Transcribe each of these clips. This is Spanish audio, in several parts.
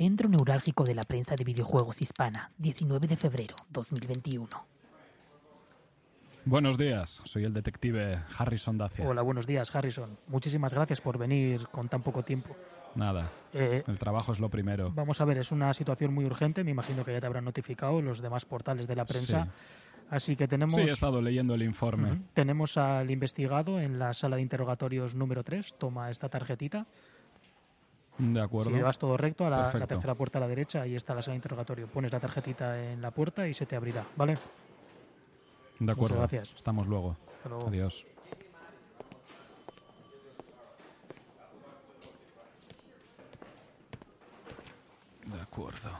Centro Neurálgico de la Prensa de Videojuegos Hispana, 19 de febrero 2021. Buenos días, soy el detective Harrison Dacia. Hola, buenos días, Harrison. Muchísimas gracias por venir con tan poco tiempo. Nada, Eh, el trabajo es lo primero. vamos a ver, es una situación muy urgente. Me imagino que ya te habrán notificado los demás portales de la prensa. Así que tenemos. Sí, he estado leyendo el informe. Ujú. Tenemos al investigado en la sala de interrogatorios número 3. Toma esta tarjetita. De acuerdo. Si llevas todo recto, a la, tercera puerta a la derecha, ahí está la sala de interrogatorio. Pones la tarjetita en la puerta y se te abrirá, ¿vale? De acuerdo. gracias. Estamos luego. Hasta luego. Adiós. De acuerdo.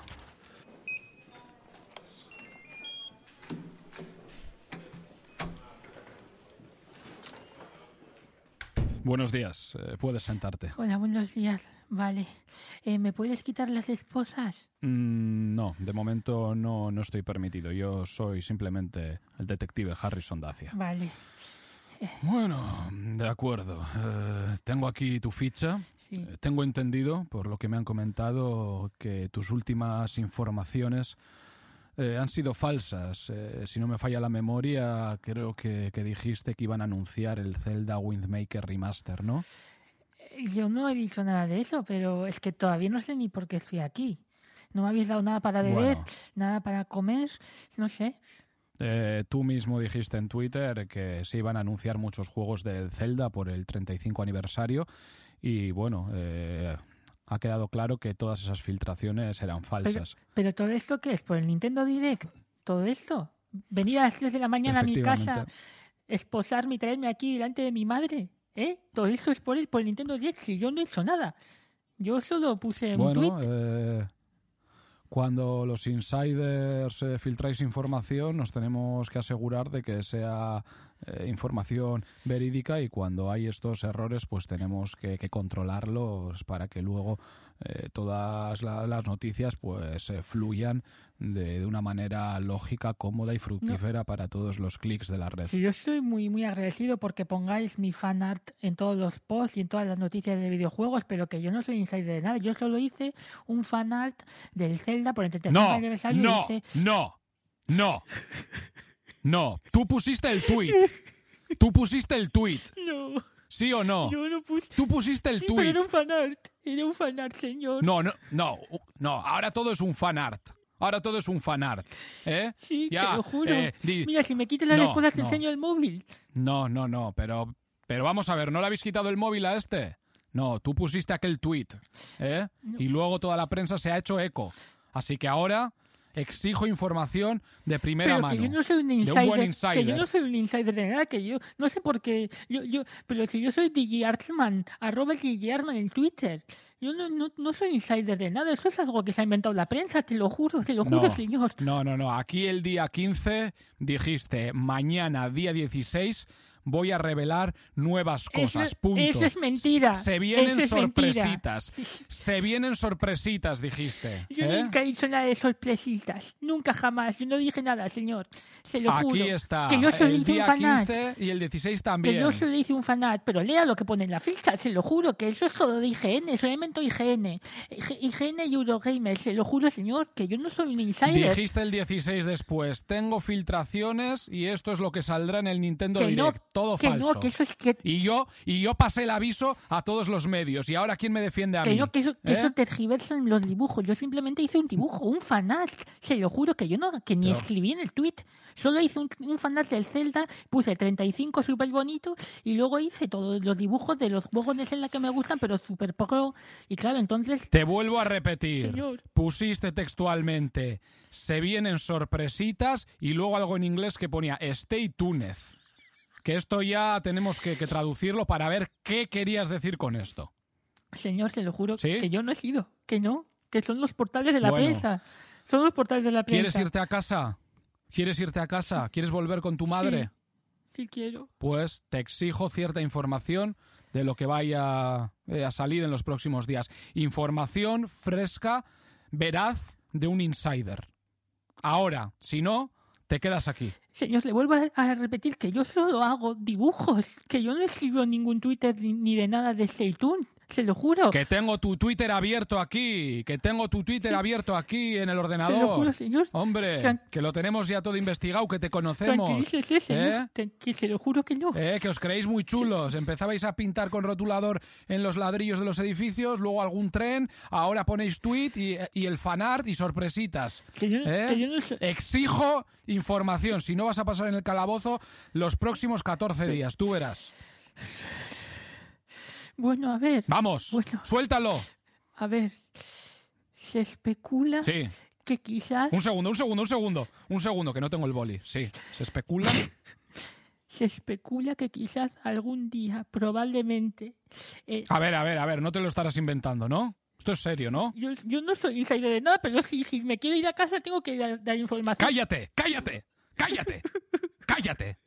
Buenos días. eh, puedes sentarte. Hola, buenos días. Vale. Eh, ¿Me puedes quitar las esposas? Mm, no, de momento no, no estoy permitido. Yo soy simplemente el detective Harrison Dacia. Vale. Bueno, de acuerdo. Eh, tengo aquí tu ficha. Sí. Eh, Tengo entendido, por lo que me han comentado, que tus últimas informaciones eh, han sido falsas. Si no me falla la memoria, creo que, que dijiste que iban a anunciar el Zelda Windmaker Remaster, ¿no? Yo no he dicho nada de eso, pero es que todavía no sé ni por qué estoy aquí. No me habéis dado nada para beber, Bueno. nada para comer, no sé. Eh, tú mismo dijiste en Twitter que se iban a anunciar muchos juegos del Zelda por el 35 aniversario y bueno, eh, ha quedado claro que todas esas filtraciones eran Pero, falsas. pero todo esto qué es, por el Nintendo Direct, todo esto. Venir a las 3 de la mañana a mi casa, esposarme y traerme aquí delante de mi madre, ¿eh? Todo eso es por el, por el Nintendo Direct, si yo no he hecho nada. Yo solo puse un Bueno, tweet. eh, cuando los insiders eh, filtráis información, nos tenemos que asegurar de que sea eh, información verídica y cuando hay estos errores, pues tenemos que, que controlarlos para que luego eh, todas la- las noticias pues eh, fluyan de, de una manera lógica, cómoda y fructífera para todos los clics de la red. Sí, yo estoy muy, muy agradecido porque pongáis mi fan art en todos los posts y en todas las noticias de videojuegos, pero que yo no soy insider de nada. Yo solo hice un fan art del Zelda por el 35 No, aniversario. y no, hice- no, no, no. Tú pusiste el tweet. Tú pusiste el tweet. No, ¿Sí o no? yo no puse. Tú pusiste el Sí, pero tweet. era un fan art. Era un fan art, señor. No, no, no, no. Ahora todo es un fan art. Ahora todo es un fan art. ¿Eh? Sí, Ya, te lo juro. eh, di- Mira, si me quitas las No, te no. enseño el móvil. No, no, no. Pero, pero vamos a ver, ¿no le habéis quitado el móvil a este? No, tú pusiste aquel tweet. ¿Eh? Y luego toda la prensa se ha hecho eco. Así que ahora exijo información de primera pero mano. que yo no soy un de insider, un buen que insider. yo no soy un insider de nada, que yo no sé por qué, yo, yo, pero si yo soy DJ Artsman, arroba DJ Artsman en Twitter, yo no, no, no soy insider de nada, eso es algo que se ha inventado la prensa, te lo juro, te lo juro, No, señor. No, no, no. Aquí el día 15 dijiste, mañana, día 16, voy a revelar nuevas Eso- cosas. Punto. eso es mentira. Se vienen mentira. sorpresitas. Se vienen sorpresitas, dijiste. Yo ¿eh? nunca he dicho nada de sorpresitas, nunca jamás, yo no dije nada, señor, se lo juro. Aquí está. Que yo solo el hice un día fanart. 15 y el 16 Que también. yo solo hice un fanart, pero lea lo que pone en la ficha, se lo juro, que eso es todo de IGN, inventó IGN. IG- IGN y Eurogamer, se lo juro, señor, que yo no soy un insider. Dijiste el 16 después, tengo filtraciones y esto es lo que saldrá en el Nintendo que no, Direct. Todo que falso. no, que eso es que, Y yo, y yo pasé el aviso a todos los medios. ¿Y ahora quién me defiende a que mí? no, que eso, que ¿Eh? eso tergiversan los dibujos. Yo simplemente hice un dibujo, un fanart. Se lo juro que yo no, que ni escribí en el tweet. Solo hice un, un fanart del Zelda, puse 35 súper bonito y luego hice todos los dibujos de los juegos de Zelda que me gustan, pero súper pro. Y claro, entonces Te vuelvo a repetir. Señor. Pusiste textualmente, se vienen sorpresitas y luego algo en inglés que ponía Stay tuned. Que esto ya tenemos que, que traducirlo para ver qué querías decir con esto. Señor, se lo juro ¿Sí? que yo no he sido, que no, que son los portales de la Bueno. prensa. Son los portales de la prensa. ¿Quieres irte a casa? ¿Quieres irte a casa? ¿Quieres volver con tu madre? Sí quiero. Pues te exijo cierta información de lo que vaya eh, a salir en los próximos días. Información fresca, veraz, de un insider. Ahora, si no, te quedas aquí. Señor, le vuelvo a- repetir que yo solo hago dibujos, que yo no escribo ningún Twitter ni, ni de nada de Seitún. Se lo juro. Que tengo tu Twitter abierto aquí, que tengo tu Twitter Sí. abierto aquí en el Se lo ordenador. juro, señor. Hombre, que lo tenemos ya todo investigado, que te conocemos. Señor. ¿Eh? Que, se lo juro que no. Eh, que os creéis muy chulos. Empezabais a pintar con rotulador en los ladrillos de los edificios, luego algún tren, ahora ponéis tweet y, y el fanart y sorpresitas. Que yo, ¿Eh? que yo no soy- Exijo información. Si no vas a pasar en el calabozo los próximos 14 días, tú verás. Bueno, a ver. Vamos, Bueno. suéltalo. A ver. Se especula Sí. que quizás. Un segundo, un segundo, un segundo. Un segundo, que no tengo el boli. Sí, se especula. Se especula que quizás algún día, probablemente. eh, A ver, a ver, a ver, no te lo estarás inventando, ¿no? Esto es serio, ¿no? yo, yo no soy insider de nada, pero si, si me quiero ir a casa tengo que dar, dar información. ¡Cállate! ¡Cállate! ¡Cállate! ¡Cállate!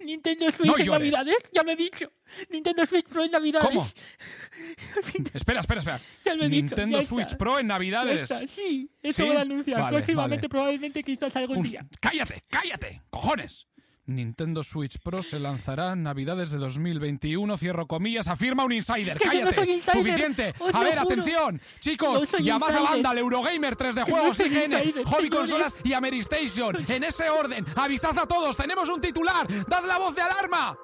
Nintendo Switch No en llores. Navidades, ya lo he dicho. Nintendo Switch Pro en Navidades. ¿Cómo? Espera, espera, espera. Ya lo he dicho, Nintendo está. Switch Pro en Ya Navidades. está, Sí, eso ¿Sí? voy a anunciar. Vale, Próximamente, vale. probablemente, quizás algún Un- día. ¡Cállate! ¡Cállate! ¡Cojones! Nintendo Switch Pro se lanzará en Navidades de 2021, cierro comillas, afirma un insider. Yo no ¡Cállate! soy insider, ¡Suficiente! A ver, juro. atención, chicos, No Yamaha insider. Banda, Eurogamer, 3D Que no Juegos, soy IGN, insider, Hobby señores. Consolas y Ameristation. En ese orden, avisad a todos, tenemos un titular, dad la voz de alarma.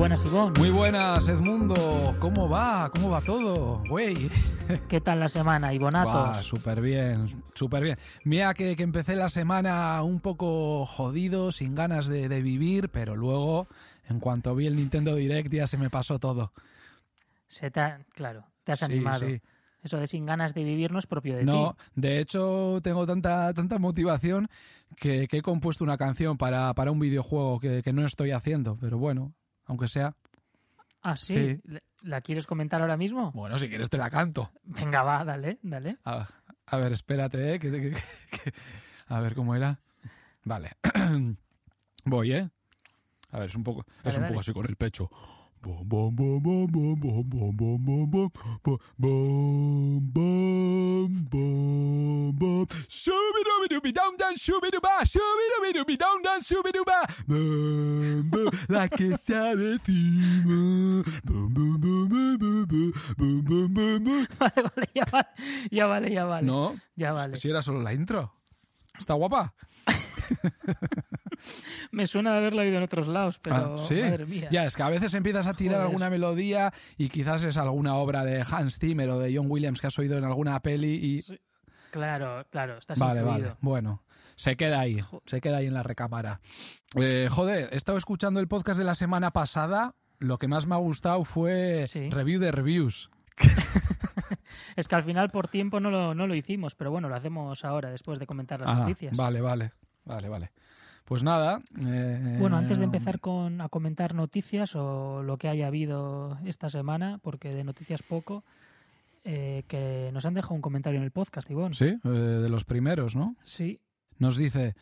Buenas, Ivonne. Muy buenas, Edmundo. ¿Cómo va? ¿Cómo va todo? Güey. ¿Qué tal la semana, Ivonato? Súper bien, súper bien. Mira que, que empecé la semana un poco jodido, sin ganas de, de vivir, pero luego, en cuanto vi el Nintendo Direct, ya se me pasó todo. Se te ha- claro, te has Sí, animado. sí. Eso de sin ganas de vivir no es propio de No, ti. de hecho, tengo tanta, tanta motivación que, que he compuesto una canción para, para un videojuego que, que no estoy haciendo, pero bueno, aunque sea. Ah, sí. Sí. ¿Le- ¿La quieres comentar ahora mismo? Bueno, si quieres te la canto. Venga, va, dale, dale. A, a ver, espérate, ¿eh? que- que- que- a ver cómo era. Vale. Voy, ¿eh? A ver, es un poco, es un dale. poco así con el pecho. La que se avecina. Vale, vale, ya vale. Ya vale, ya vale. No, ya vale. Si era solo la intro. Está guapa. Me suena de haberlo oído en otros lados, pero Ah, sí. madre mía. Ya, es que a veces empiezas a tirar Joder. alguna melodía y quizás es alguna obra de Hans Zimmer o de John Williams que has oído en alguna peli y... Claro, claro, estás Vale, influido. vale. Bueno, se queda ahí, se queda ahí en la recámara. Eh, joder, he estado escuchando el podcast de la semana pasada. Lo que más me ha gustado fue Sí. review de reviews. Es que al final por tiempo no lo, no lo hicimos, pero bueno, lo hacemos ahora, después de comentar las Ah, noticias. Vale, vale, vale, vale. Pues nada. eh, Bueno, antes de empezar con, a comentar noticias o lo que haya habido esta semana, porque de noticias poco, eh, que nos han dejado un comentario en el podcast, Ivonne. Sí, eh, de los primeros, ¿no? Sí, Nos dice,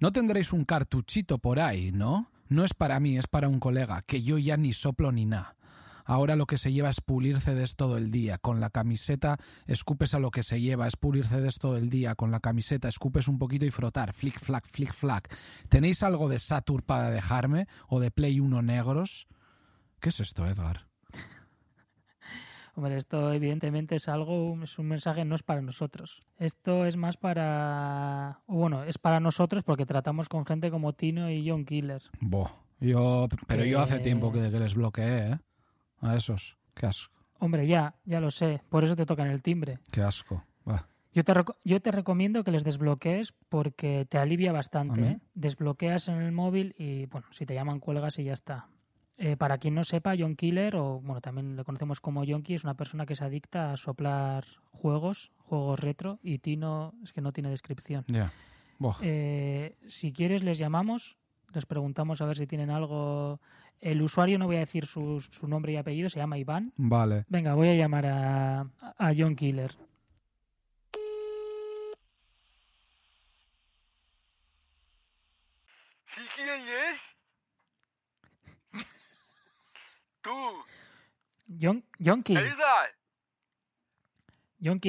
no tendréis un cartuchito por ahí, ¿no? No es para mí, es para un colega, que yo ya ni soplo ni nada. Ahora lo que se lleva es pulir CDs todo el día. Con la camiseta escupes a lo que se lleva, es pulir CDs todo el día. Con la camiseta escupes un poquito y frotar. Flick, flack, flick, flack. ¿Tenéis algo de Saturn para dejarme? ¿O de Play 1 negros? ¿Qué es esto, Edgar? hombre, esto evidentemente es algo, es un mensaje, no es para nosotros. Esto es más para, bueno, es para nosotros porque tratamos con gente como Tino y John Killer. Bo, yo, pero yo hace tiempo que, que les bloqueé, ¿eh? A esos. Qué asco, Hombre, ya, ya lo sé, por eso te tocan el timbre. qué asco. Yo te, yo te recomiendo que les desbloquees porque te alivia bastante. ¿eh? Desbloqueas en el móvil y, bueno, si te llaman, cuelgas y ya está. Eh, para quien no sepa, John Killer, o bueno, también le conocemos como Yonki, es una persona que se adicta a soplar juegos, juegos retro, y Tino es que no tiene descripción. Ya. Buah. Eh, si quieres, les llamamos, les preguntamos a ver si tienen algo. El usuario, no voy a decir su, su nombre y apellido, se llama Iván. Vale. Venga, voy a llamar a, a John Killer. ¿Sí quién es? Tú, John, Yonki,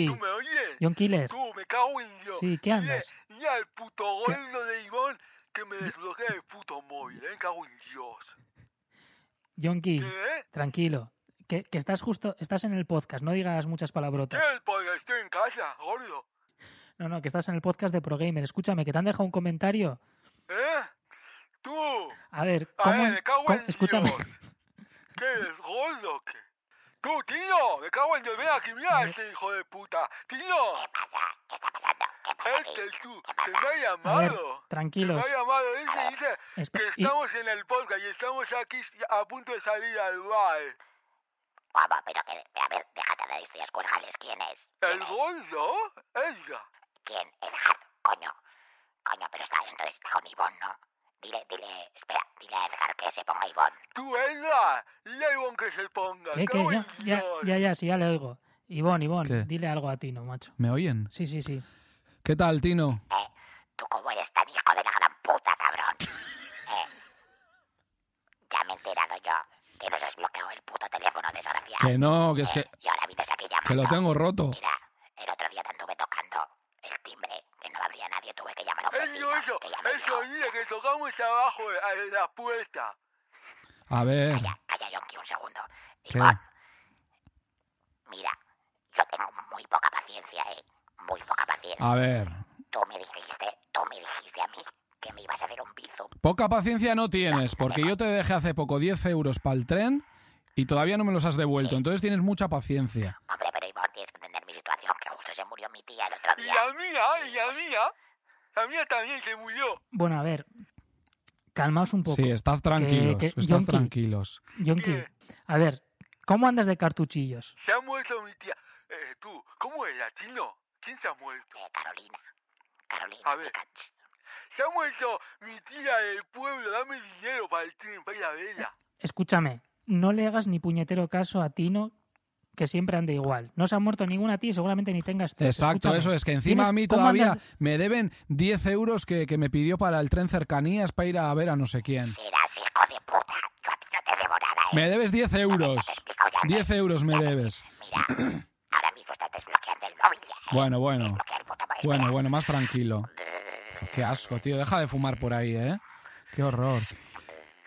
¿tú me oyes? John Killer. Tú, me cago en Dios. Sí, ¿qué andas? Mira, mira el puto gordo de Iván que me desbloquea el puto móvil, ¿eh? Cago en Dios. Yonki, ¿Qué? tranquilo. Que, que estás justo, estás en el podcast, no digas muchas palabrotas. Porque estoy en casa, gordo. No, no, que estás en el podcast de ProGamer. Escúchame, que te han dejado un comentario. ¿Eh? Tú. A ver, A ¿cómo? ver, me cago cómo- en escúchame. Dios. ¿Qué eres, gordo qué? Tú, tío, me cago en Dios. Ven aquí, mira a este hijo de puta. Tío. ¿Qué pasa? ¿Qué está pasando? ¿Qué pasa aquí? Este es tú, ¿Qué que pasa? me ha A ver, llamado. Que tranquilos. me ha llamado, dice, dice Espe- que y- estamos en el podcast y estamos aquí a punto de salir al bar. ¿Cómo? Pero que... A ver, déjate de historias, cuélgales. ¿Quién es? ¿Quién ¿El es? gordo? Edgar. ¿Quién? Edgar. Coño. Coño, pero está entonces está con Ivonne, ¿no? Dile, dile... Espera, dile a Edgar que se ponga Ivonne. Tú, Edgar. Dile a Ivonne que se ponga. ¿Qué, qué? Ya, ya, ya, ya, sí, ya le oigo. Ivón, Ivón, ¿Qué? dile algo a Tino, macho. ¿Me oyen? Sí, sí, sí. ¿Qué tal, Tino? Eh, tú cómo eres tan hijo de la gran puta, cabrón. Eh, ya me he enterado yo que nos has bloqueado el puto teléfono, desgraciado. Que no, que es que, Eh, y ahora vienes aquí llamando. que lo tengo roto. Mira, el otro día te anduve tocando el timbre, que no abría nadie, tuve que llamar a un vecino, Eso, eso, que ya me eso, dijo. dile que tocamos de la puerta. A ver, Calla, calla, Yonki, un segundo. ¿qué? Ivonne, mira, yo tengo muy poca paciencia, ¿eh? Muy poca paciencia. A ver. Tú me dijiste, tú me dijiste a mí que me ibas a hacer un bizum. Poca paciencia no tienes, porque yo te dejé hace poco 10 euros para el tren y todavía no me los has devuelto. Entonces tienes mucha paciencia. Hombre, pero Ivonne, tienes que entender mi situación, que justo se murió mi tía el otro Y día. la mía, y la mía. La mía también se murió. Bueno, a ver, calmaos un poco. Sí, estad tranquilos, que- estad Yonki. tranquilos. Yonki, a ver, ¿cómo andas de cartuchillos? Se ha muerto mi tía. Eh, tú, ¿cómo era, chino? ¿Quién se ha muerto? Eh, Carolina. Carolina, A ver. Se ha muerto mi tía del pueblo. Dame dinero para el tren, para ir a verla. Escúchame, no le hagas ni puñetero caso a Tino, que siempre anda igual. No se ha muerto ninguna tía y seguramente ni tengas tres. Exacto, Escúchame, eso es que encima a mí ¿cómo todavía andas- me deben 10 euros que, que me pidió para el tren cercanías para ir a ver a no sé quién. serás hijo de puta. Yo a ti no te debo nada, ¿eh? Me debes 10 euros. Te he explicado ya, ¿eh? 10 euros me debes. Mira, ahora mismo estás desbloqueando el móvil ya, ¿eh? Bueno, bueno. Bueno, bueno, más tranquilo. Qué asco, tío. Deja de fumar por ahí, ¿eh? Qué horror.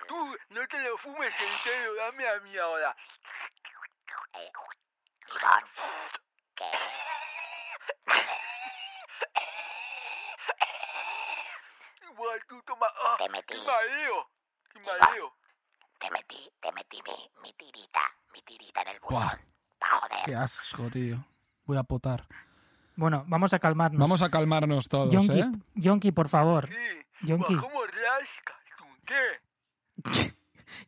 Tú, no te lo fumes entero. Dame a mí ahora. Eh, Ivonne, ¿qué? Igual tú toma. ¡Ah! Te metí. Te metí, te metí mi, mi tirita, mi tirita en el Buah. Pa' joder. qué asco, tío. Voy a potar. Bueno, vamos a calmarnos. Vamos a calmarnos todos, Yonki, ¿eh? Yonki, por favor. Sí. Yonki. Buah, ¿Cómo rascas tú? ¿Qué?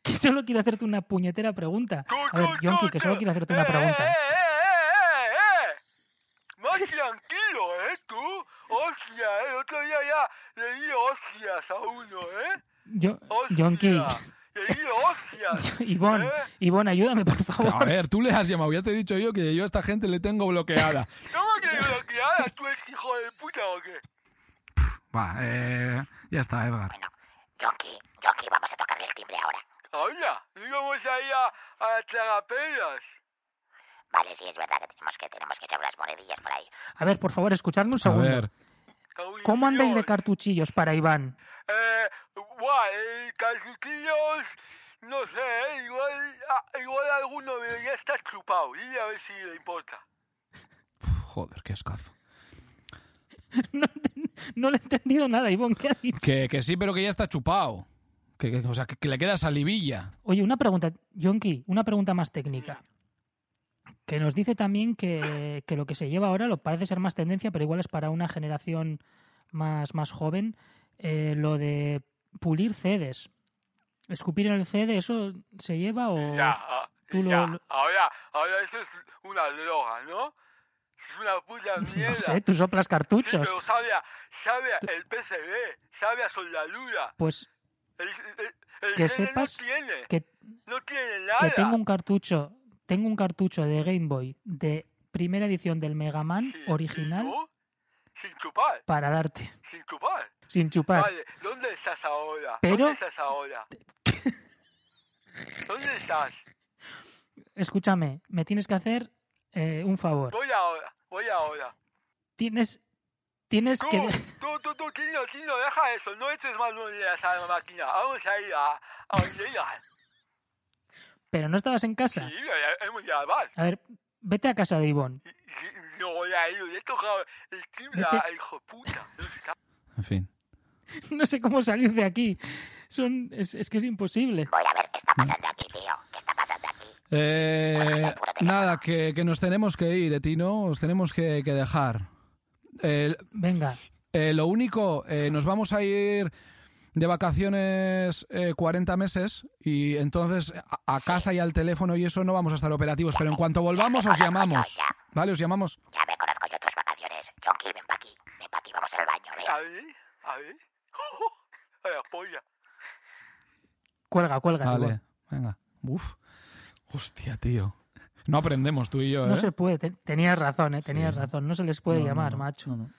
Que solo quiero hacerte una puñetera pregunta. A ver, Yonki, que solo quiero hacerte una eh, pregunta. Eh, eh, eh, eh, eh. Más tranquilo, ¿eh? Tú. Hostia, ¿eh? El otro día ya le di hostias a uno, ¿eh? Yo. Yonki. Ivonne, ¿Eh? Ivonne, ayúdame, por favor. a ver, tú le has llamado. Ya te he dicho yo que yo a esta gente le tengo bloqueada. ¿Cómo que bloqueada? ¿Tú eres hijo de puta o qué? Va, eh, ya está, Edgar. Bueno, Yonki, Yonki, vamos a tocarle el timbre ahora. Ahora, íbamos ahí a, a tragaperas. Vale, sí, es verdad que tenemos que, tenemos que echar unas monedillas por ahí. A ver, por favor, escuchadme un A segundo. ver, ¿Cómo andáis de cartuchillos para Iván? Eh, guau, eh, calzuquillos, no sé, eh, igual, ah, igual alguno pero ya está chupado. Y a ver si le importa. joder, qué escazo. No, no le he entendido nada, Ivonne, ¿qué ha dicho? Que, que sí, pero que ya está chupado. Que, que- o sea, que, que le queda salivilla. Oye, una pregunta, Yonki, una pregunta más técnica. Que nos dice también que, que lo que se lleva ahora lo parece ser más tendencia, pero igual es para una generación más, más joven, eh, lo de pulir CDs. escupir en el CD, ¿eso se lleva o...? Ya, ah, tú ya. lo- Ahora, ahora eso es una droga, ¿no? Es una puta mierda. No sé, tú soplas Sí, cartuchos. pero sabe a, sabe a el PCB, sabe a soldadura. Pues Que sepas que, que tengo un cartucho, tengo un cartucho de Game Boy de primera edición del Mega Man original. Sin chupar, para darte, sin chupar. sin chupar. Vale, ¿dónde estás ahora? Pero- ¿Dónde estás ahora? ¿Dónde estás? Escúchame, me tienes que hacer eh, un favor. Voy ahora, voy ahora. Tienes, tienes Tú, que... tú, tú, tú, Tino, Tino, deja eso, no eches más monedas a la máquina. Vamos a ir a, a irás. Pero no estabas en Sí, casa. hemos ya vas. A ver, vete a casa de Ivonne. No voy a ir, le he tocado el timbre al hijo puta. En fin. No sé cómo salir de aquí. Son, es, es que es imposible. Voy a ver qué está pasando aquí, tío. ¿Qué está pasando aquí? Eh, nada, que, que nos tenemos que ir, Etino. Os tenemos que, que dejar. Eh, Venga, eh, lo único, eh, nos vamos a ir de vacaciones eh, 40 meses y entonces a, a casa y al teléfono y eso no vamos a estar operativos, pero en cuanto volvamos os llamamos. ¿Vale? Os llamamos. Ya me conozco yo tus vacaciones. Jonky, ven pa' aquí. Ven pa' aquí, vamos al baño, ven. A ver, a ver. A la polla. cuelga, cuelga. Vale, Ivonne. venga. Uf. Hostia, tío. No aprendemos tú y yo, ¿eh? No se puede, te- tenías razón, eh, tenías Sí. razón. No se les puede No, llamar, no, macho. no.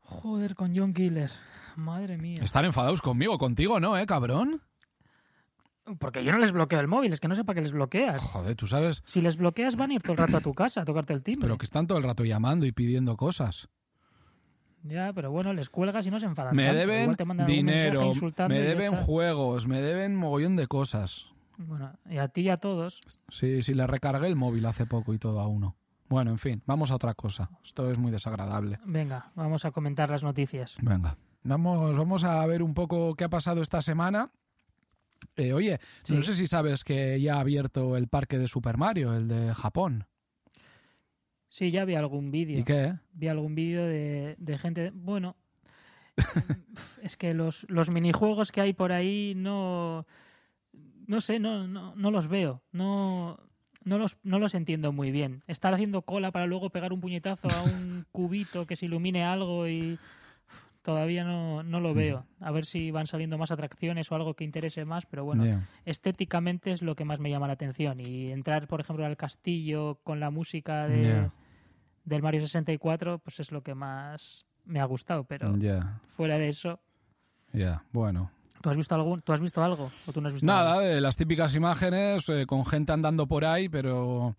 Joder, con John Killer. Madre mía. Están enfadados conmigo, contigo, ¿no, eh, cabrón? Porque yo no les bloqueo el móvil, es que no sé para qué les bloqueas. Joder, tú sabes, Si les bloqueas van a ir todo el rato a tu casa a tocarte el timbre. pero que están todo el rato llamando y pidiendo cosas. Ya, pero bueno, les cuelgas y no se enfadan Me tanto. deben dinero, me deben juegos, me deben mogollón de cosas. Bueno, y a ti y a todos. Sí, sí, le recargué el móvil hace poco y todo a uno. Bueno, en fin, vamos a otra cosa. Esto es muy desagradable. Venga, vamos a comentar las noticias. Venga. Vamos, vamos a ver un poco qué ha pasado esta semana. Eh, oye, Sí. no sé si sabes que ya ha abierto el parque de Super Mario, el de Japón. Sí, ya vi algún vídeo. ¿Y qué? Vi algún vídeo de, de gente. Bueno, es que los, los minijuegos que hay por ahí no. No sé, no, no, no los veo. No, no, los, no los entiendo muy bien. Estar haciendo cola para luego pegar un puñetazo a un cubito que se ilumine algo y. Todavía no, no lo veo. A ver si van saliendo más atracciones o algo que interese más, pero bueno, estéticamente es lo que más me llama la atención. Y entrar, por ejemplo, al castillo con la música de, del Mario 64, pues es lo que más me ha gustado. Pero fuera de eso, ya, bueno. ¿Tú has visto algún, ¿tú has visto algo? ¿O tú no has visto Nada, algo? eh, las típicas imágenes eh, con gente andando por ahí, pero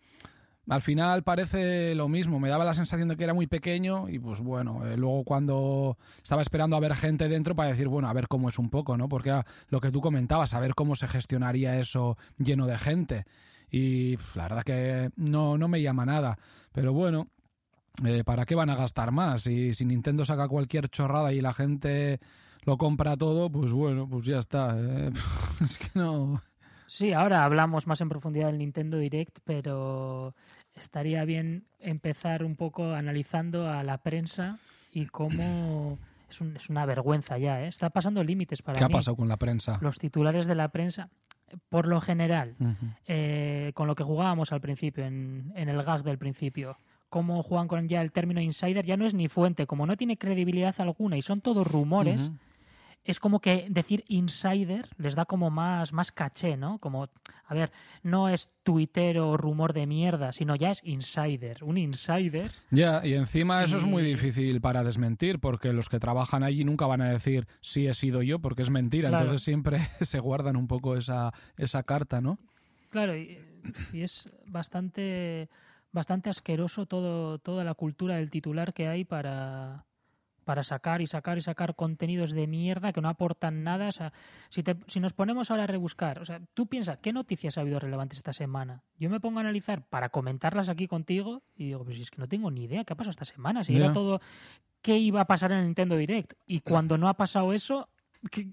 al final parece lo mismo. Me daba la sensación de que era muy pequeño y pues bueno, eh, luego cuando estaba esperando a ver gente dentro para decir, bueno, a ver cómo es un poco, ¿no? Porque era lo que tú comentabas, a ver cómo se gestionaría eso lleno de gente. Y pf, la verdad que no, no me llama nada. Pero bueno, ¿para qué van a gastar más? Y si Nintendo saca cualquier chorrada y la gente lo compra todo, pues bueno, pues ya está. eh. es que no... Sí, ahora hablamos más en profundidad del Nintendo Direct, pero estaría bien empezar un poco analizando a la prensa y cómo es, un- es una vergüenza ya, ¿eh? Está pasando límites para ¿Qué ha pasado con la prensa? Los titulares de la prensa, por lo general, eh, con lo que jugábamos al principio, en, en el gag del principio, cómo juegan con ya el término insider, ya no es ni fuente, como no tiene credibilidad alguna y son todos rumores. Es como que decir insider les da como más, más caché, ¿no? Como, a ver, no es Twitter o rumor de mierda, sino ya es insider. Un insider. Ya, y encima eso es muy difícil para desmentir, porque los que trabajan allí nunca van a decir sí he sido yo, porque es mentira. Claro. Entonces siempre se guardan un poco esa, esa carta, ¿no? Claro, y, y es bastante, bastante asqueroso todo, toda la cultura del titular que hay para, para sacar y sacar y sacar contenidos de mierda que no aportan nada. O sea, si, te- si nos ponemos ahora a rebuscar, o sea, tú piensas, ¿qué noticias ha habido relevantes esta semana? Yo me pongo a analizar para comentarlas aquí contigo y digo, pues si es que no tengo ni idea qué ha pasado esta semana. Si era todo qué iba a pasar en el Nintendo Direct. Y cuando no ha pasado eso, ¿qué-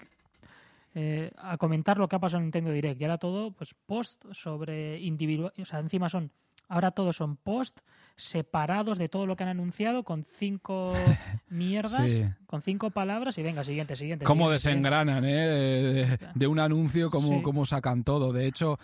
eh, a comentar lo que ha pasado en Nintendo Direct. Y ahora todo, pues, post sobre individual. O sea, encima son. Ahora todos son post separados de todo lo que han anunciado con cinco mierdas, Sí. con cinco palabras y venga, siguiente, siguiente. Cómo siguiente, siguiente. desengranan, ¿eh? De, un anuncio, cómo, Sí. cómo sacan todo. De hecho,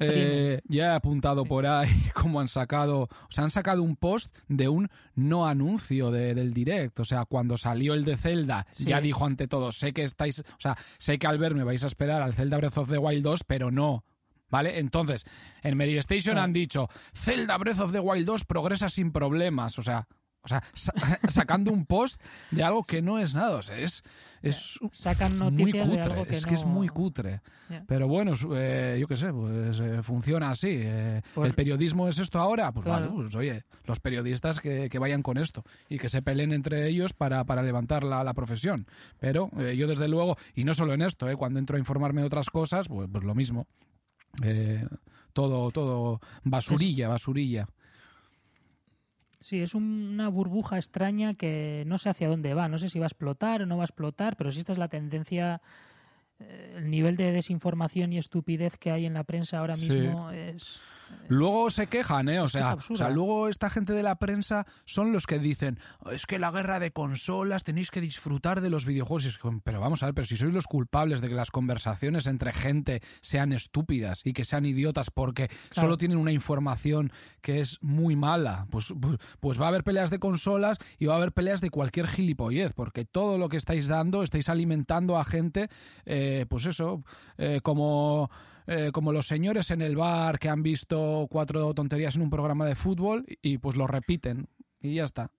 eh, ya he apuntado Sí. por ahí cómo han sacado. O sea, han sacado un post de un no anuncio de- del direct. O sea, cuando salió el de Zelda, Sí. ya dijo ante todo: sé que estáis. O sea, sé que al verme vais a esperar al Zelda Breath of the Wild 2, pero no. ¿Vale? Entonces, en Mary Station han dicho, Zelda Breath of the Wild 2 progresa sin problemas. O sea, o sea sa- sacando un post de algo que no es nada. O sea, es, es Sacan muy cutre. de algo que es no... que es muy cutre. Pero bueno, eh, yo qué sé, pues eh, funciona así. eh, Pues- ¿El periodismo es esto ahora? Pues Claro. vale, pues oye, los periodistas que, que vayan con esto y que se peleen entre ellos para, para levantar la, la profesión. Pero eh, yo desde luego, y no solo en esto, eh, cuando entro a informarme de otras cosas, pues, pues lo mismo. Eh, todo, todo basurilla, basurilla. Sí, es un- una burbuja extraña que no sé hacia dónde va. No sé si va a explotar o no va a explotar, pero si esta es la tendencia, eh, el nivel de desinformación y estupidez que hay en la prensa ahora Sí. mismo es... Luego se quejan, ¿eh? O sea, o sea, luego esta gente de la prensa son los que dicen, es que la guerra de consolas tenéis que disfrutar de los videojuegos. Pero vamos a ver, pero si sois los culpables de que las conversaciones entre gente sean estúpidas y que sean idiotas porque Claro. solo tienen una información que es muy mala, pues, pues, pues va a haber peleas de consolas y va a haber peleas de cualquier gilipollez, porque todo lo que estáis dando, estáis alimentando a gente, eh, pues eso, eh, como eh, como los señores en el bar que han visto cuatro tonterías en un programa de fútbol y, pues lo repiten y ya está.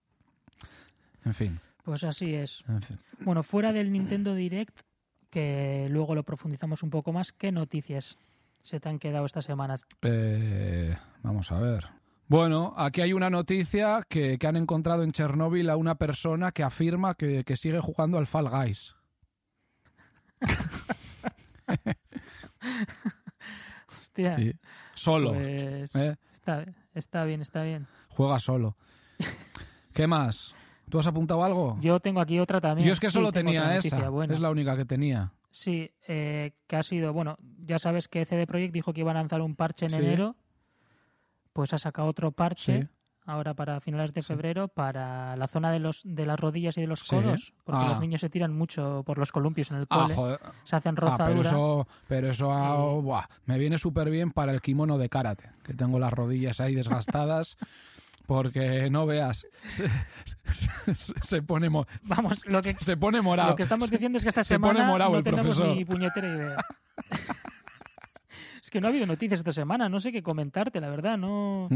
En fin, Pues así es. en fin. Bueno, fuera del Nintendo Direct, que luego lo profundizamos un poco más, ¿qué noticias se te han quedado estas semanas? Eh, vamos a ver. Bueno, aquí hay una noticia que, que han encontrado en Chernóbil a una persona que afirma que, que sigue jugando al Fall Guys. Hostia, Sí. Solo. pues ¿eh? está, está bien, está bien. Juega solo. ¿Qué más? ¿Tú has apuntado algo? Yo tengo aquí otra también. Yo es que Sí, solo tenía esa. buena. Es la única que tenía. Sí, eh, que ha sido, bueno, ya sabes que CD Projekt dijo que iba a lanzar un parche en Sí. enero, pues ha sacado otro parche Sí. Ahora para finales de febrero para la zona de los de las rodillas y de los Sí. codos, porque Ah. los niños se tiran mucho por los columpios en el Ah, cole, joder. se hacen Ah, pero rozadura. eso, pero eso ah, Y- buah, me viene súper bien para el kimono de karate, que tengo las rodillas ahí desgastadas, porque no veas, se, se- se pone, mo- Vamos, lo que se pone morado. lo que estamos diciendo es que esta Se semana morado no el tenemos profesor. ni puñetera idea. es que no ha habido noticias esta semana, no sé qué comentarte, la verdad, no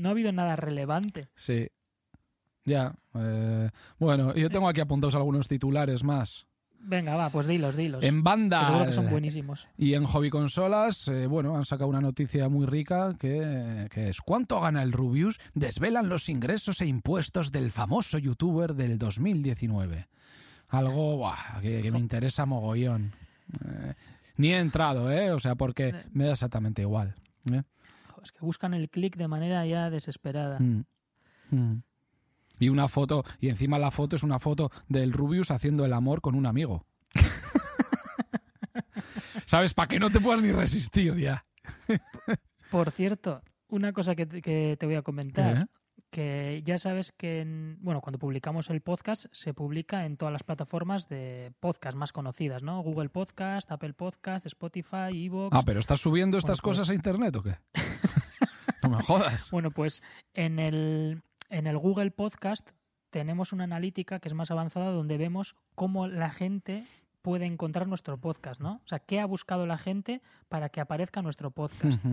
no ha habido nada relevante. Sí. Ya. eh, bueno, yo tengo aquí apuntados algunos titulares más. Venga, va, pues dilos, dilos. En que banda seguro que son buenísimos. y en hobby consolas, eh, bueno, han sacado una noticia muy rica que, que es ¿cuánto gana el Rubius? Desvelan los ingresos e impuestos del famoso youtuber del 2019. Algo buah, que, que me interesa mogollón. Eh, ni he entrado, ¿eh? O sea, porque me da exactamente igual. ¿eh? Es que buscan el clic de manera ya desesperada. Mm. Mm. Y una foto, y encima la foto es una foto del Rubius haciendo el amor con un amigo. ¿Sabes? Para que no te puedas ni resistir ya. Por cierto, una cosa que te, que te voy a comentar, ¿Eh? que ya sabes que, en- bueno, cuando publicamos el podcast, se publica en todas las plataformas de podcast más conocidas, ¿no? Google Podcast, Apple Podcast, Spotify, Evox. Ah, pero ¿estás subiendo estas Bueno, pues- cosas a internet o qué? No me jodas. Bueno, pues en el, en el Google Podcast tenemos una analítica que es más avanzada donde vemos cómo la gente puede encontrar nuestro podcast, ¿no? O sea, qué ha buscado la gente para que aparezca nuestro podcast.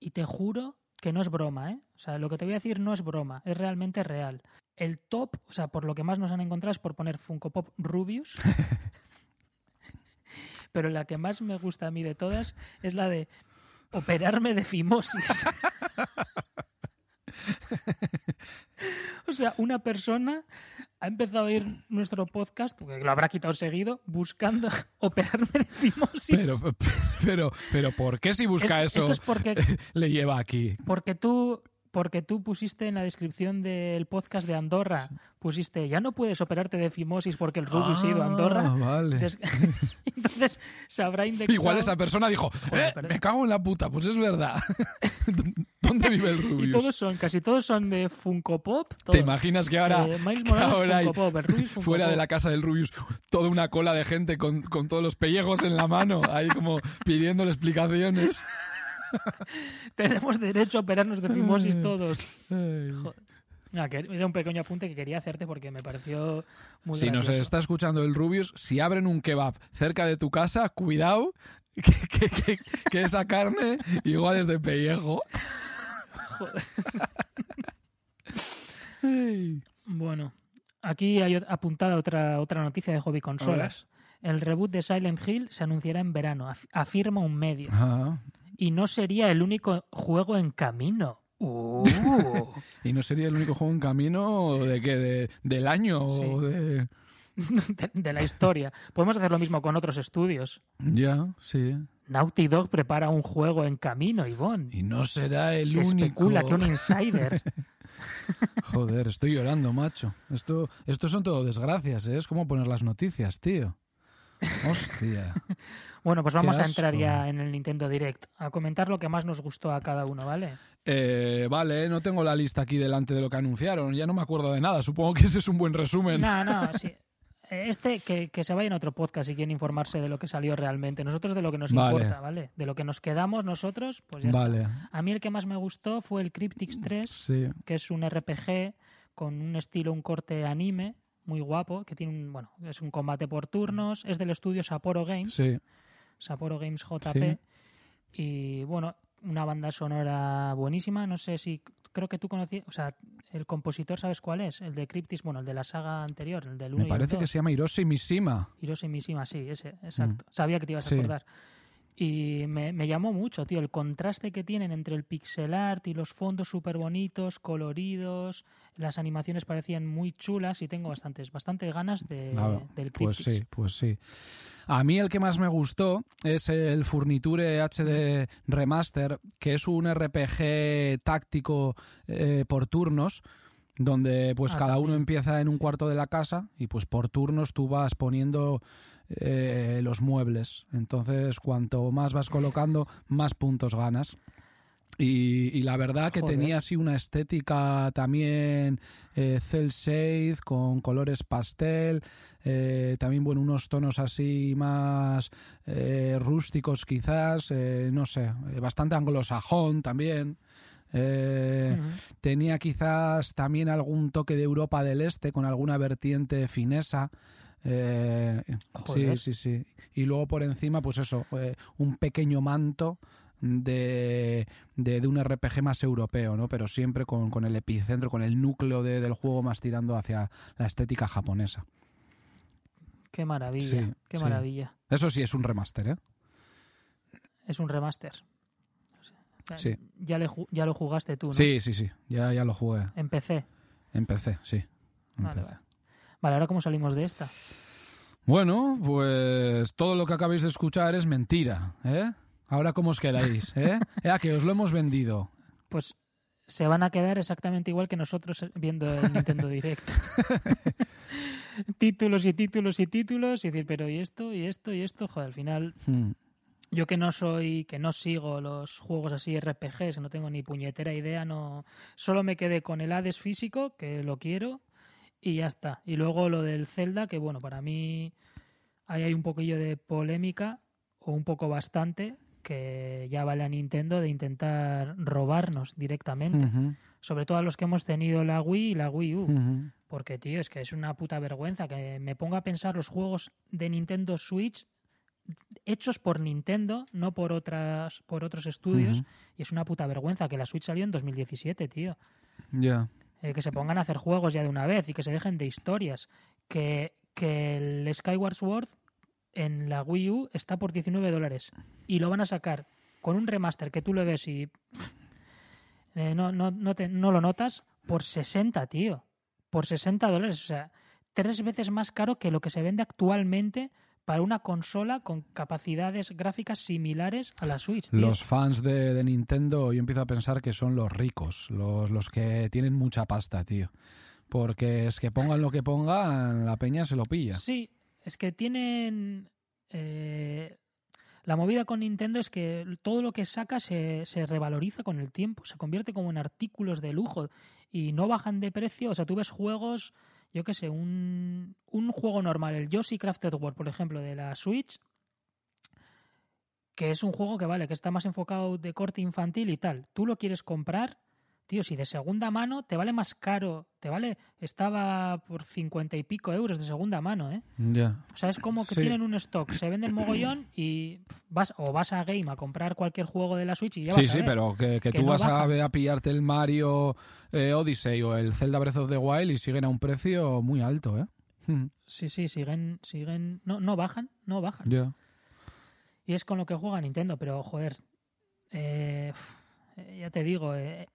Y te juro que no es broma, ¿eh? O sea, lo que te voy a decir no es broma, es realmente real. El top, o sea, por lo que más nos han encontrado es por poner Funko Pop Rubius. Pero la que más me gusta a mí de todas es la de operarme de fimosis. o sea, una persona ha empezado a oír nuestro podcast, porque lo habrá quitado seguido, buscando operarme de fimosis. Pero, pero, pero, ¿por qué si busca Es- eso Esto es porque le lleva aquí? porque tú porque tú pusiste en la descripción del podcast de Andorra, pusiste, ya no puedes operarte de fimosis porque el Rubius ha ido a Andorra. Ah, vale. Des- Entonces se habrá indexado. Igual esa persona dijo, Joder, "Eh, me cago en la puta, pues es verdad. ¿Dónde vive el Y Rubius? todos son, casi todos son de Funko Pop. ¿Te todos. imaginas que ahora, Eh, Miles que Morales, ahora hay, Funko Pop, el Rubius, Funko fuera de la casa del Rubius, toda una cola de gente con, con todos los pellejos en la mano, ahí como pidiéndole explicaciones? Tenemos derecho a operarnos de fimosis todos. Joder. Ah, que era un pequeño apunte que quería hacerte porque me pareció muy Si nos está escuchando el Rubius, si abren un kebab cerca de tu casa, cuidado, que, que- que- que esa carne igual es de pellejo. Bueno, aquí hay apuntada otra, otra noticia de hobby consolas. El reboot de Silent Hill se anunciará en verano, af- afirma un medio. Ah, Y no sería el único juego en camino. Uh. y no sería el único juego en camino de que de, del año o de de, de la historia. Podemos hacer lo mismo con otros estudios. ya, sí. Naughty Dog prepara un juego en camino, Ivonne. Y no será el Se único. especula que un insider. Joder, estoy llorando, macho. Esto, esto son todo desgracias, ¿eh? Es como poner las noticias, tío. Hostia. Bueno, pues vamos a entrar ya en el Nintendo Direct, a comentar lo que más nos gustó a cada uno, ¿vale? Eh, vale, no tengo la lista aquí delante de lo que anunciaron. Ya no me acuerdo de nada. Supongo que ese es un buen resumen. No, no, sí. Eh, Este, que, que se vaya en otro podcast si quieren informarse de lo que salió realmente. Nosotros de lo que nos Vale. importa, ¿vale? De lo que nos quedamos nosotros, pues ya está. vale, A mí el que más me gustó fue el Cryptix 3, sí. que es un RPG con un estilo, un corte anime muy guapo, que tiene un, bueno, es un combate por turnos, es del estudio Sapporo Games, Sí, Sapporo Games JP, y bueno, una banda sonora buenísima, no sé si, creo que tú conocías, o sea, el compositor, ¿sabes cuál es? El de Cryptix, bueno, el de la saga anterior, el del 1 me parece que se llama Hiroshi Mishima. Hiroshi Mishima, sí, ese, exacto. Mm. Sabía que te ibas Sí. a acordar. Y me, me llamó mucho, tío, el contraste que tienen entre el pixel art y los fondos súper bonitos, coloridos, las animaciones parecían muy chulas y tengo bastantes, bastantes ganas de, Ah, del Pues sí, pues sí. A mí el que más me gustó es el Furniture HD Remaster, que es un RPG táctico eh, por turnos, donde pues Ah, cada uno empieza en un cuarto de la casa y pues por turnos tú vas poniendo eh, los muebles. Entonces, cuanto más vas colocando, más puntos ganas. Y, y la verdad que Joder. tenía así una estética también eh, cel shade con colores pastel, eh, también bueno unos tonos así más eh, rústicos quizás, no sé, bastante anglosajón también. Eh, tenía quizás también algún toque de Europa del Este con alguna vertiente finesa. Eh, sí, sí, sí. Y luego por encima, pues eso, eh, un pequeño manto de, de, de un RPG más europeo, ¿no? Pero siempre con, con el epicentro, con el núcleo de- del juego más tirando hacia la estética japonesa. Qué maravilla, Sí, qué sí. maravilla. Eso sí es un remaster, ¿eh? Es un remaster. Sí. Ya, le ya lo jugaste tú, ¿no? Sí, sí, sí. Ya, ya lo jugué. En PC. Empecé, sí. Empecé. vale. Vale, ahora cómo salimos de esta. Bueno, pues todo lo que acabáis de escuchar es mentira, ¿eh? Ahora cómo os quedáis, ¿eh? Eh, que os lo hemos vendido. Pues se van a quedar exactamente igual que nosotros viendo el Nintendo Direct. títulos y títulos y títulos y decir, pero y esto y esto y esto, joder, al final Hmm. yo que no soy, que no sigo los juegos así RPGs, no tengo ni puñetera idea, no solo me quedé con el Hades físico, que lo quiero y ya está. Y luego lo del Zelda, que bueno, para mí ahí hay un poquillo de polémica o un poco bastante que ya vale a Nintendo de intentar robarnos directamente sobre todo a los que hemos tenido la Wii y la Wii U. Porque, tío, es que es una puta vergüenza que me ponga a pensar los juegos de Nintendo Switch hechos por Nintendo, no por otras por otros estudios. Y es una puta vergüenza que la Switch salió en 2017, tío. Ya. Eh, que se pongan a hacer juegos ya de una vez y que se dejen de historias. Que, que el Skyward Sword en la Wii U está por 19 dólares y lo van a sacar con un remaster que tú lo ves y eh, no, no, no, te- no lo notas por 60, tío. Por 60 dólares. O sea, tres veces más caro que lo que se vende actualmente para una consola con capacidades gráficas similares a la Switch. tío. Los fans de, de Nintendo, yo empiezo a pensar que son los ricos, los, los que tienen mucha pasta, tío. Porque es que pongan lo que pongan, la peña se lo pilla. Sí, es que tienen... eh, la movida con Nintendo es que todo lo que saca se, se revaloriza con el tiempo, se convierte como en artículos de lujo y no bajan de precio. O sea, tú ves juegos, yo qué sé, un, un juego normal, el Yoshi Crafted World, por ejemplo, de la Switch, que es un juego que vale, que está más enfocado de corte infantil y tal. Tú lo quieres comprar, tío, si de segunda mano te vale más caro, te vale, estaba por cincuenta y pico euros de segunda mano, ¿eh? Ya. O sea, es como que Sí. tienen un stock, se venden mogollón y vas o vas a Game a comprar cualquier juego de la Switch y ya Sí, a sí, ver. pero que, que que tú no vas a, bajan. a pillarte el Mario eh, Odyssey o el Zelda Breath of the Wild y siguen a un precio muy alto, ¿eh? Sí, sí, siguen, siguen, no, no bajan, no bajan. Ya. Y es con lo que juega Nintendo, pero joder, eh, eh, ya te digo, eh,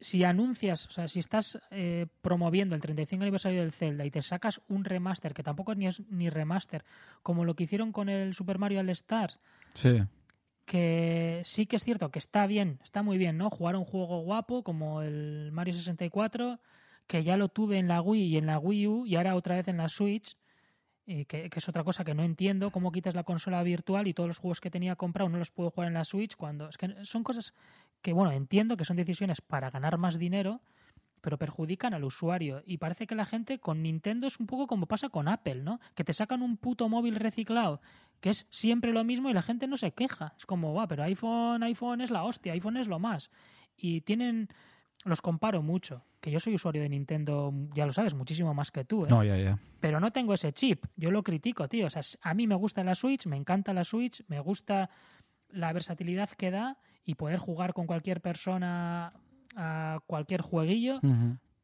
si anuncias, o sea, si estás eh, promoviendo el 35 aniversario del Zelda y te sacas un remaster, que tampoco ni es ni remaster, como lo que hicieron con el Super Mario All Stars, Sí. que sí que es cierto que está bien, está muy bien, ¿no? Jugar un juego guapo como el Mario 64, que ya lo tuve en la Wii y en la Wii U y ahora otra vez en la Switch, y que, que es otra cosa que no entiendo, cómo quitas la consola virtual y todos los juegos que tenía comprado no los puedo jugar en la Switch cuando... Es que son cosas que, bueno, entiendo que son decisiones para ganar más dinero, pero perjudican al usuario. Y parece que la gente con Nintendo es un poco como pasa con Apple, ¿no? Que te sacan un puto móvil reciclado, que es siempre lo mismo y la gente no se queja. Es como, va, pero iPhone, iPhone es la hostia, iPhone es lo más. Y tienen, los comparo mucho, que yo soy usuario de Nintendo, ya lo sabes, muchísimo más que tú, ¿eh? No, ya, ya. pero no tengo ese chip. Yo lo critico, tío. O sea, a mí me gusta la Switch, me encanta la Switch, me gusta la versatilidad que da y poder jugar con cualquier persona a cualquier jueguillo,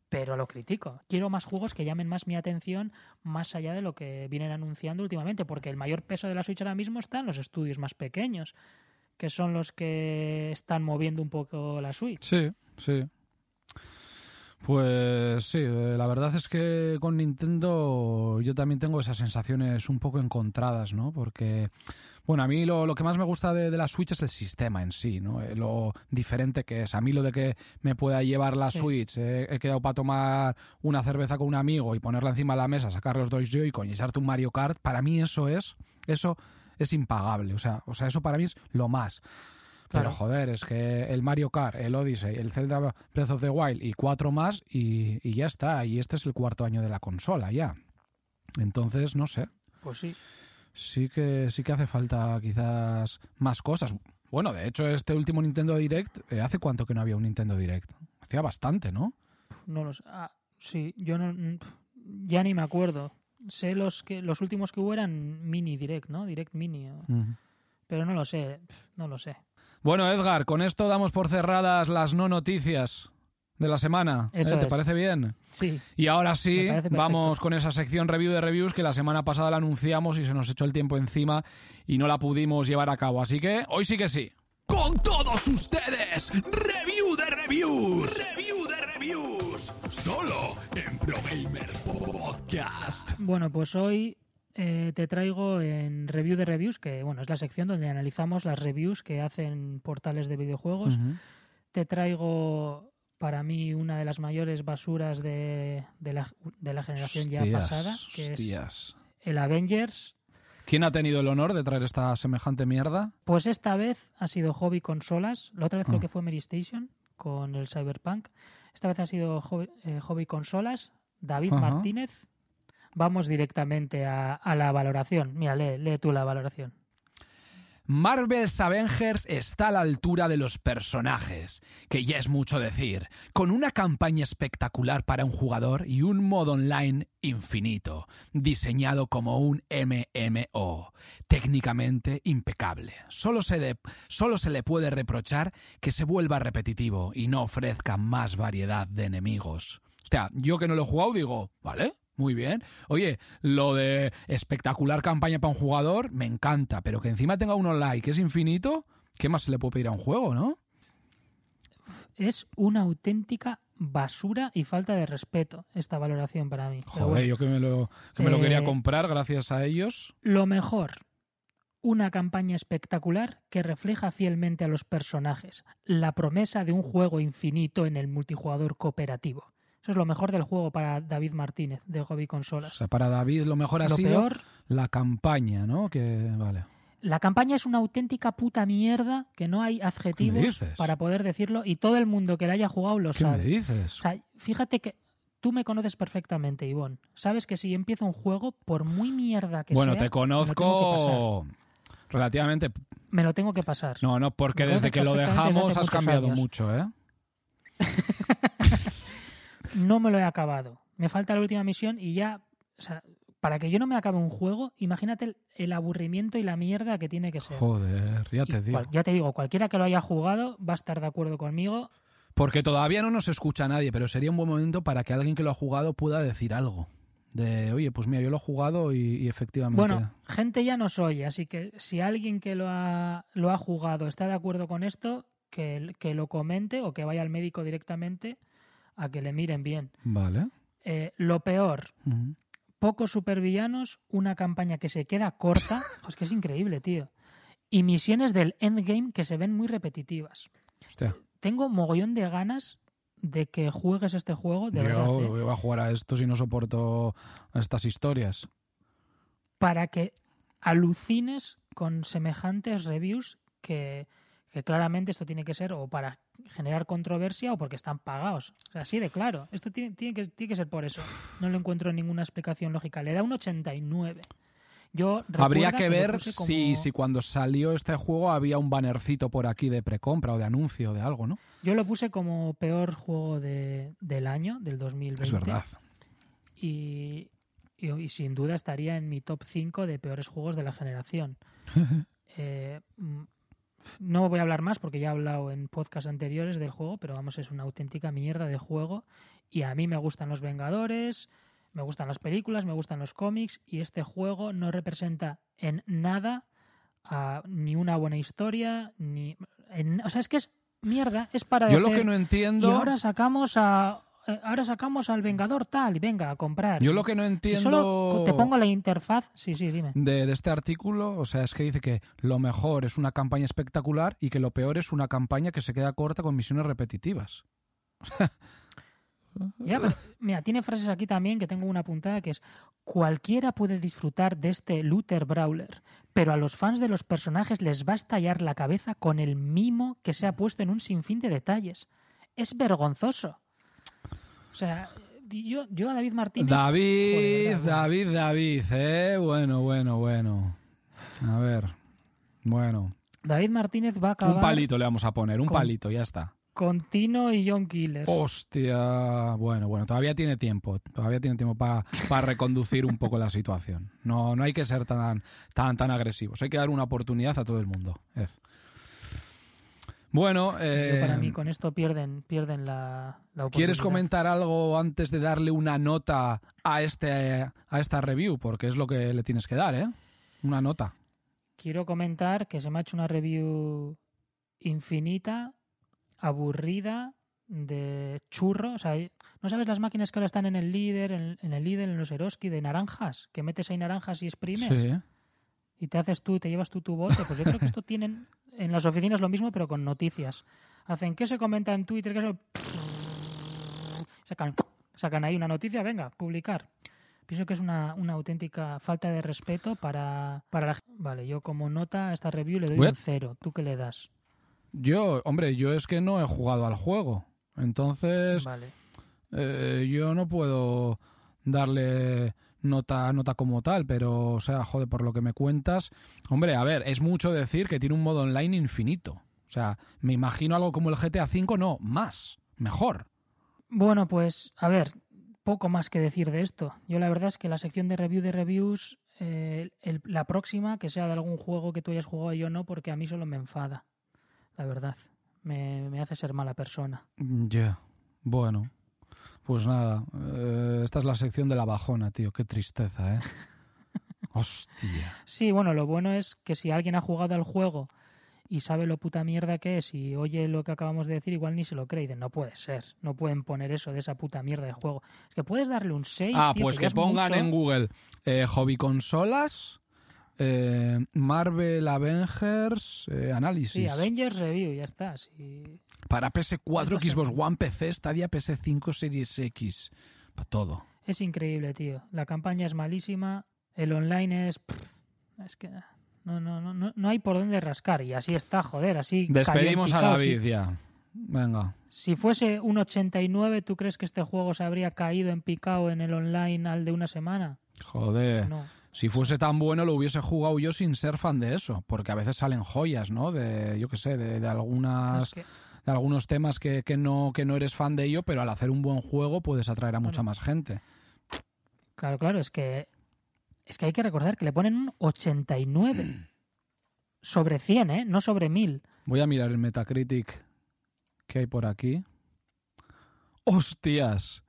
pero lo critico. Quiero más juegos que llamen más mi atención más allá de lo que vienen anunciando últimamente, porque el mayor peso de la Switch ahora mismo está en los estudios más pequeños, que son los que están moviendo un poco la Switch. Sí, sí. Pues sí, eh, la verdad es que con Nintendo yo también tengo esas sensaciones un poco encontradas, ¿no? Porque, bueno, a mí lo, lo que más me gusta de, de la Switch es el sistema en sí, ¿no? Eh, Lo diferente que es. A mí lo de que me pueda llevar la Sí. Switch, eh, he quedado para tomar una cerveza con un amigo y ponerla encima de la mesa, sacar los dos Joy-Con y echarte un Mario Kart, para mí eso es, eso es impagable. O sea, o sea, eso para mí es lo más. Pero joder, es que el Mario Kart, el Odyssey, el Zelda Breath of the Wild y cuatro más y, y ya está. Y este es el cuarto año de la consola ya. Entonces, no sé. Pues sí. Sí que, sí que hace falta quizás más cosas. Bueno, de hecho, este último Nintendo Direct, eh, ¿hace cuánto que no había un Nintendo Direct? Hacía bastante, ¿no? No los. Ah, sí, yo no. Ya ni me acuerdo. Sé los que los últimos que hubo eran mini direct, ¿no? Direct mini. Pero no lo sé. No lo sé. Bueno, Edgar, con esto damos por cerradas las no noticias de la semana. ¿eh? Eso ¿Te es. parece bien? Sí. Y ahora sí, vamos con esa sección review de reviews que la semana pasada la anunciamos y se nos echó el tiempo encima y no la pudimos llevar a cabo. Así que hoy sí que sí. Con todos ustedes, review de reviews. Review de reviews. Solo en ProGamer Podcast. Bueno, pues hoy eh, te traigo en review de reviews, que bueno, es la sección donde analizamos las reviews que hacen portales de videojuegos. Te traigo para mí una de las mayores basuras de, de la, de la generación ya pasada, que es el Avengers. ¿Quién ha tenido el honor de traer esta semejante mierda? Pues esta vez ha sido Hobby Consolas. La otra vez creo Ah. que fue Mary Station con el Cyberpunk. Esta vez ha sido Hobby, eh, Hobby Consolas. David. Martínez. Vamos directamente a, la valoración. Mira, lee, lee tú la valoración. Marvel's Avengers está a la altura de los personajes, que ya es mucho decir, con una campaña espectacular para un jugador y un modo online infinito, diseñado como un MMO, técnicamente impecable. Solo se, de- solo se le puede reprochar que se vuelva repetitivo y no ofrezca más variedad de enemigos. O sea, yo que no lo he jugado digo, vale, muy bien. Oye, lo de espectacular campaña para un jugador me encanta, pero que encima tenga un online que es infinito, ¿qué más se le puede pedir a un juego, no? Es una auténtica basura y falta de respeto esta valoración para mí. Joder, bueno. yo que me lo, que me lo quería Eh, comprar gracias a ellos. Lo mejor, una campaña espectacular que refleja fielmente a los personajes, la promesa de un juego infinito en el multijugador cooperativo. Eso es lo mejor del juego para David Martínez de Hobby O Consolas. sea, para David lo mejor ha lo sido peor, la campaña, ¿no? Que vale. la campaña es una auténtica puta mierda que no hay adjetivos para poder decirlo y todo el mundo que la haya jugado lo ¿Qué me sabe. dices? O sea, fíjate que tú me conoces perfectamente, Ivonne. Sabes que si empiezo un juego, por muy mierda que bueno, sea, te que pasar. conozco relativamente. Me lo tengo que pasar. No, no, porque desde que lo dejamos has cambiado años. mucho, ¿eh? no me lo he acabado. Me falta la última misión y ya, o sea, para que yo no me acabe un juego, imagínate el, el aburrimiento y la mierda que tiene que ser. Joder, ya Y te digo. cual- ya te digo, cualquiera que lo haya jugado va a estar de acuerdo conmigo. Porque todavía no nos escucha nadie, pero sería un buen momento para que alguien que lo ha jugado pueda decir algo. De, oye, pues mira, yo lo he jugado y, y efectivamente. Bueno, gente ya nos oye, así que si alguien que lo ha, lo ha jugado está de acuerdo con esto, que, que lo comente o que vaya al médico directamente a que le miren bien. Vale. Eh, lo peor, pocos supervillanos, una campaña que se queda corta, jo, es que es increíble, tío. Y misiones del endgame que se ven muy repetitivas. Hostia, Tengo mogollón de ganas de que juegues este juego, de yo verdad, ¿eh? voy a jugar a esto si no soporto estas historias. para que alucines con semejantes reviews que, que claramente esto tiene que ser o para generar controversia o porque están pagados. O sea, así de claro. Esto tiene, tiene, que, tiene que ser por eso. No le encuentro ninguna explicación lógica. Le da un 89. Yo Habría que ver como- si, si cuando salió este juego había un bannercito por aquí de precompra o de anuncio o de algo, ¿no? Yo lo puse como peor juego de- del año, del 2020. Es verdad. y, y- y sin duda estaría en mi top 5 de peores juegos de la generación. Eh, mm, no voy a hablar más porque ya he hablado en podcasts anteriores del juego, pero vamos, es una auténtica mierda de juego. Y a mí me gustan los Vengadores, me gustan las películas, me gustan los cómics, y este juego no representa en nada a ni una buena historia, ni. en- o sea, es que es mierda, es para Yo lo que no Y entiendo. ahora sacamos a. eh, Ahora sacamos al Vengador tal y venga a comprar. Yo lo que no Si entiendo. solo te pongo la interfaz, sí, sí, dime. de, de este artículo, o sea, es que dice que lo mejor es una campaña espectacular y que lo peor es una campaña que se queda corta con misiones repetitivas. Ya, pero, mira, tiene frases aquí también que tengo una puntada que es cualquiera puede disfrutar de este looter brawler, pero a los fans de los personajes les va a estallar la cabeza con el mimo que se ha puesto en un sinfín de detalles. Es vergonzoso. O sea, yo, yo a David Martínez. David, Joder, David, David, eh, bueno, bueno, bueno. A ver, bueno, David Martínez va a acabar un palito le vamos a poner, un con- palito, ya está. con Tino y John Killer. Hostia, bueno, bueno, todavía tiene tiempo, todavía tiene tiempo para, para reconducir un poco la situación. No, no hay que ser tan, tan, tan agresivos, hay que dar una oportunidad a todo el mundo. Bueno, eh, para mí con esto pierden, pierden la, la oportunidad. ¿quieres comentar algo antes de darle una nota a, este, a esta review? Porque es lo que le tienes que dar, ¿eh? Una nota. Quiero comentar que se me ha hecho una review infinita, aburrida, de churro. O sea, ¿no sabes las máquinas que ahora están en el líder, en, en el líder, en los Eroski, de naranjas? Que metes ahí naranjas y exprimes Sí. y te haces tú, te llevas tú tu bote. Pues yo creo que esto tienen en las oficinas lo mismo, pero con noticias. Hacen qué se comenta en Twitter, qué se... Sacan, sacan ahí una noticia, venga, publicar. Pienso que es una, una auténtica falta de respeto para, para la gente. Vale, yo como nota a esta review le doy un cero. ¿Tú qué le das? Yo, hombre, yo es que no he jugado al juego. Entonces, Vale. eh, yo no puedo darle nota, nota como tal, pero, o sea, joder, por lo que me cuentas, hombre, a ver, es mucho decir que tiene un modo online infinito. O sea, me imagino algo como el GTA V, no, más, mejor. Bueno, pues a ver, poco más que decir de esto. Yo la verdad es que la sección de review de reviews, eh, el- la próxima, que sea de algún juego que tú hayas jugado y yo no, porque a mí solo me enfada. La verdad. Me, me hace ser mala persona. Ya, bueno, pues nada, eh, esta es la sección de la bajona, tío, qué tristeza, ¿eh? Hostia. Sí, bueno, lo bueno es que si alguien ha jugado al juego y sabe lo puta mierda que es y oye lo que acabamos de decir, igual ni se lo cree. Y no puede ser, no pueden poner eso de esa puta mierda de juego. Es que puedes darle un 6. Ah, tío, pues que pongan mucho. en Google eh, hobby consolas, eh, Marvel Avengers eh, análisis. Sí, Avengers Review, ya está. sí. Para PS4, Es Xbox One, PC, Stadia, PS5, Series X. Para todo. Es increíble, tío. La campaña es malísima, el online es... es que no, no, no, no, hay por dónde rascar y así está, joder, así... Despedimos a David ya. Venga. Si fuese un 89, ¿tú crees que este juego se habría caído en picado en el online al de una semana? Joder. No. Si fuese tan bueno lo hubiese jugado yo sin ser fan de eso, porque a veces salen joyas, ¿no? De, yo qué sé, de, de algunas, Es que- de algunos temas que, que no, que no eres fan de ello, pero al hacer un buen juego puedes atraer a mucha Bueno. más gente. Claro, claro, es que es que hay que recordar que le ponen un 89 sobre 100, ¿eh? No sobre 1000. Voy a mirar el Metacritic que hay por aquí. ¡Hostias!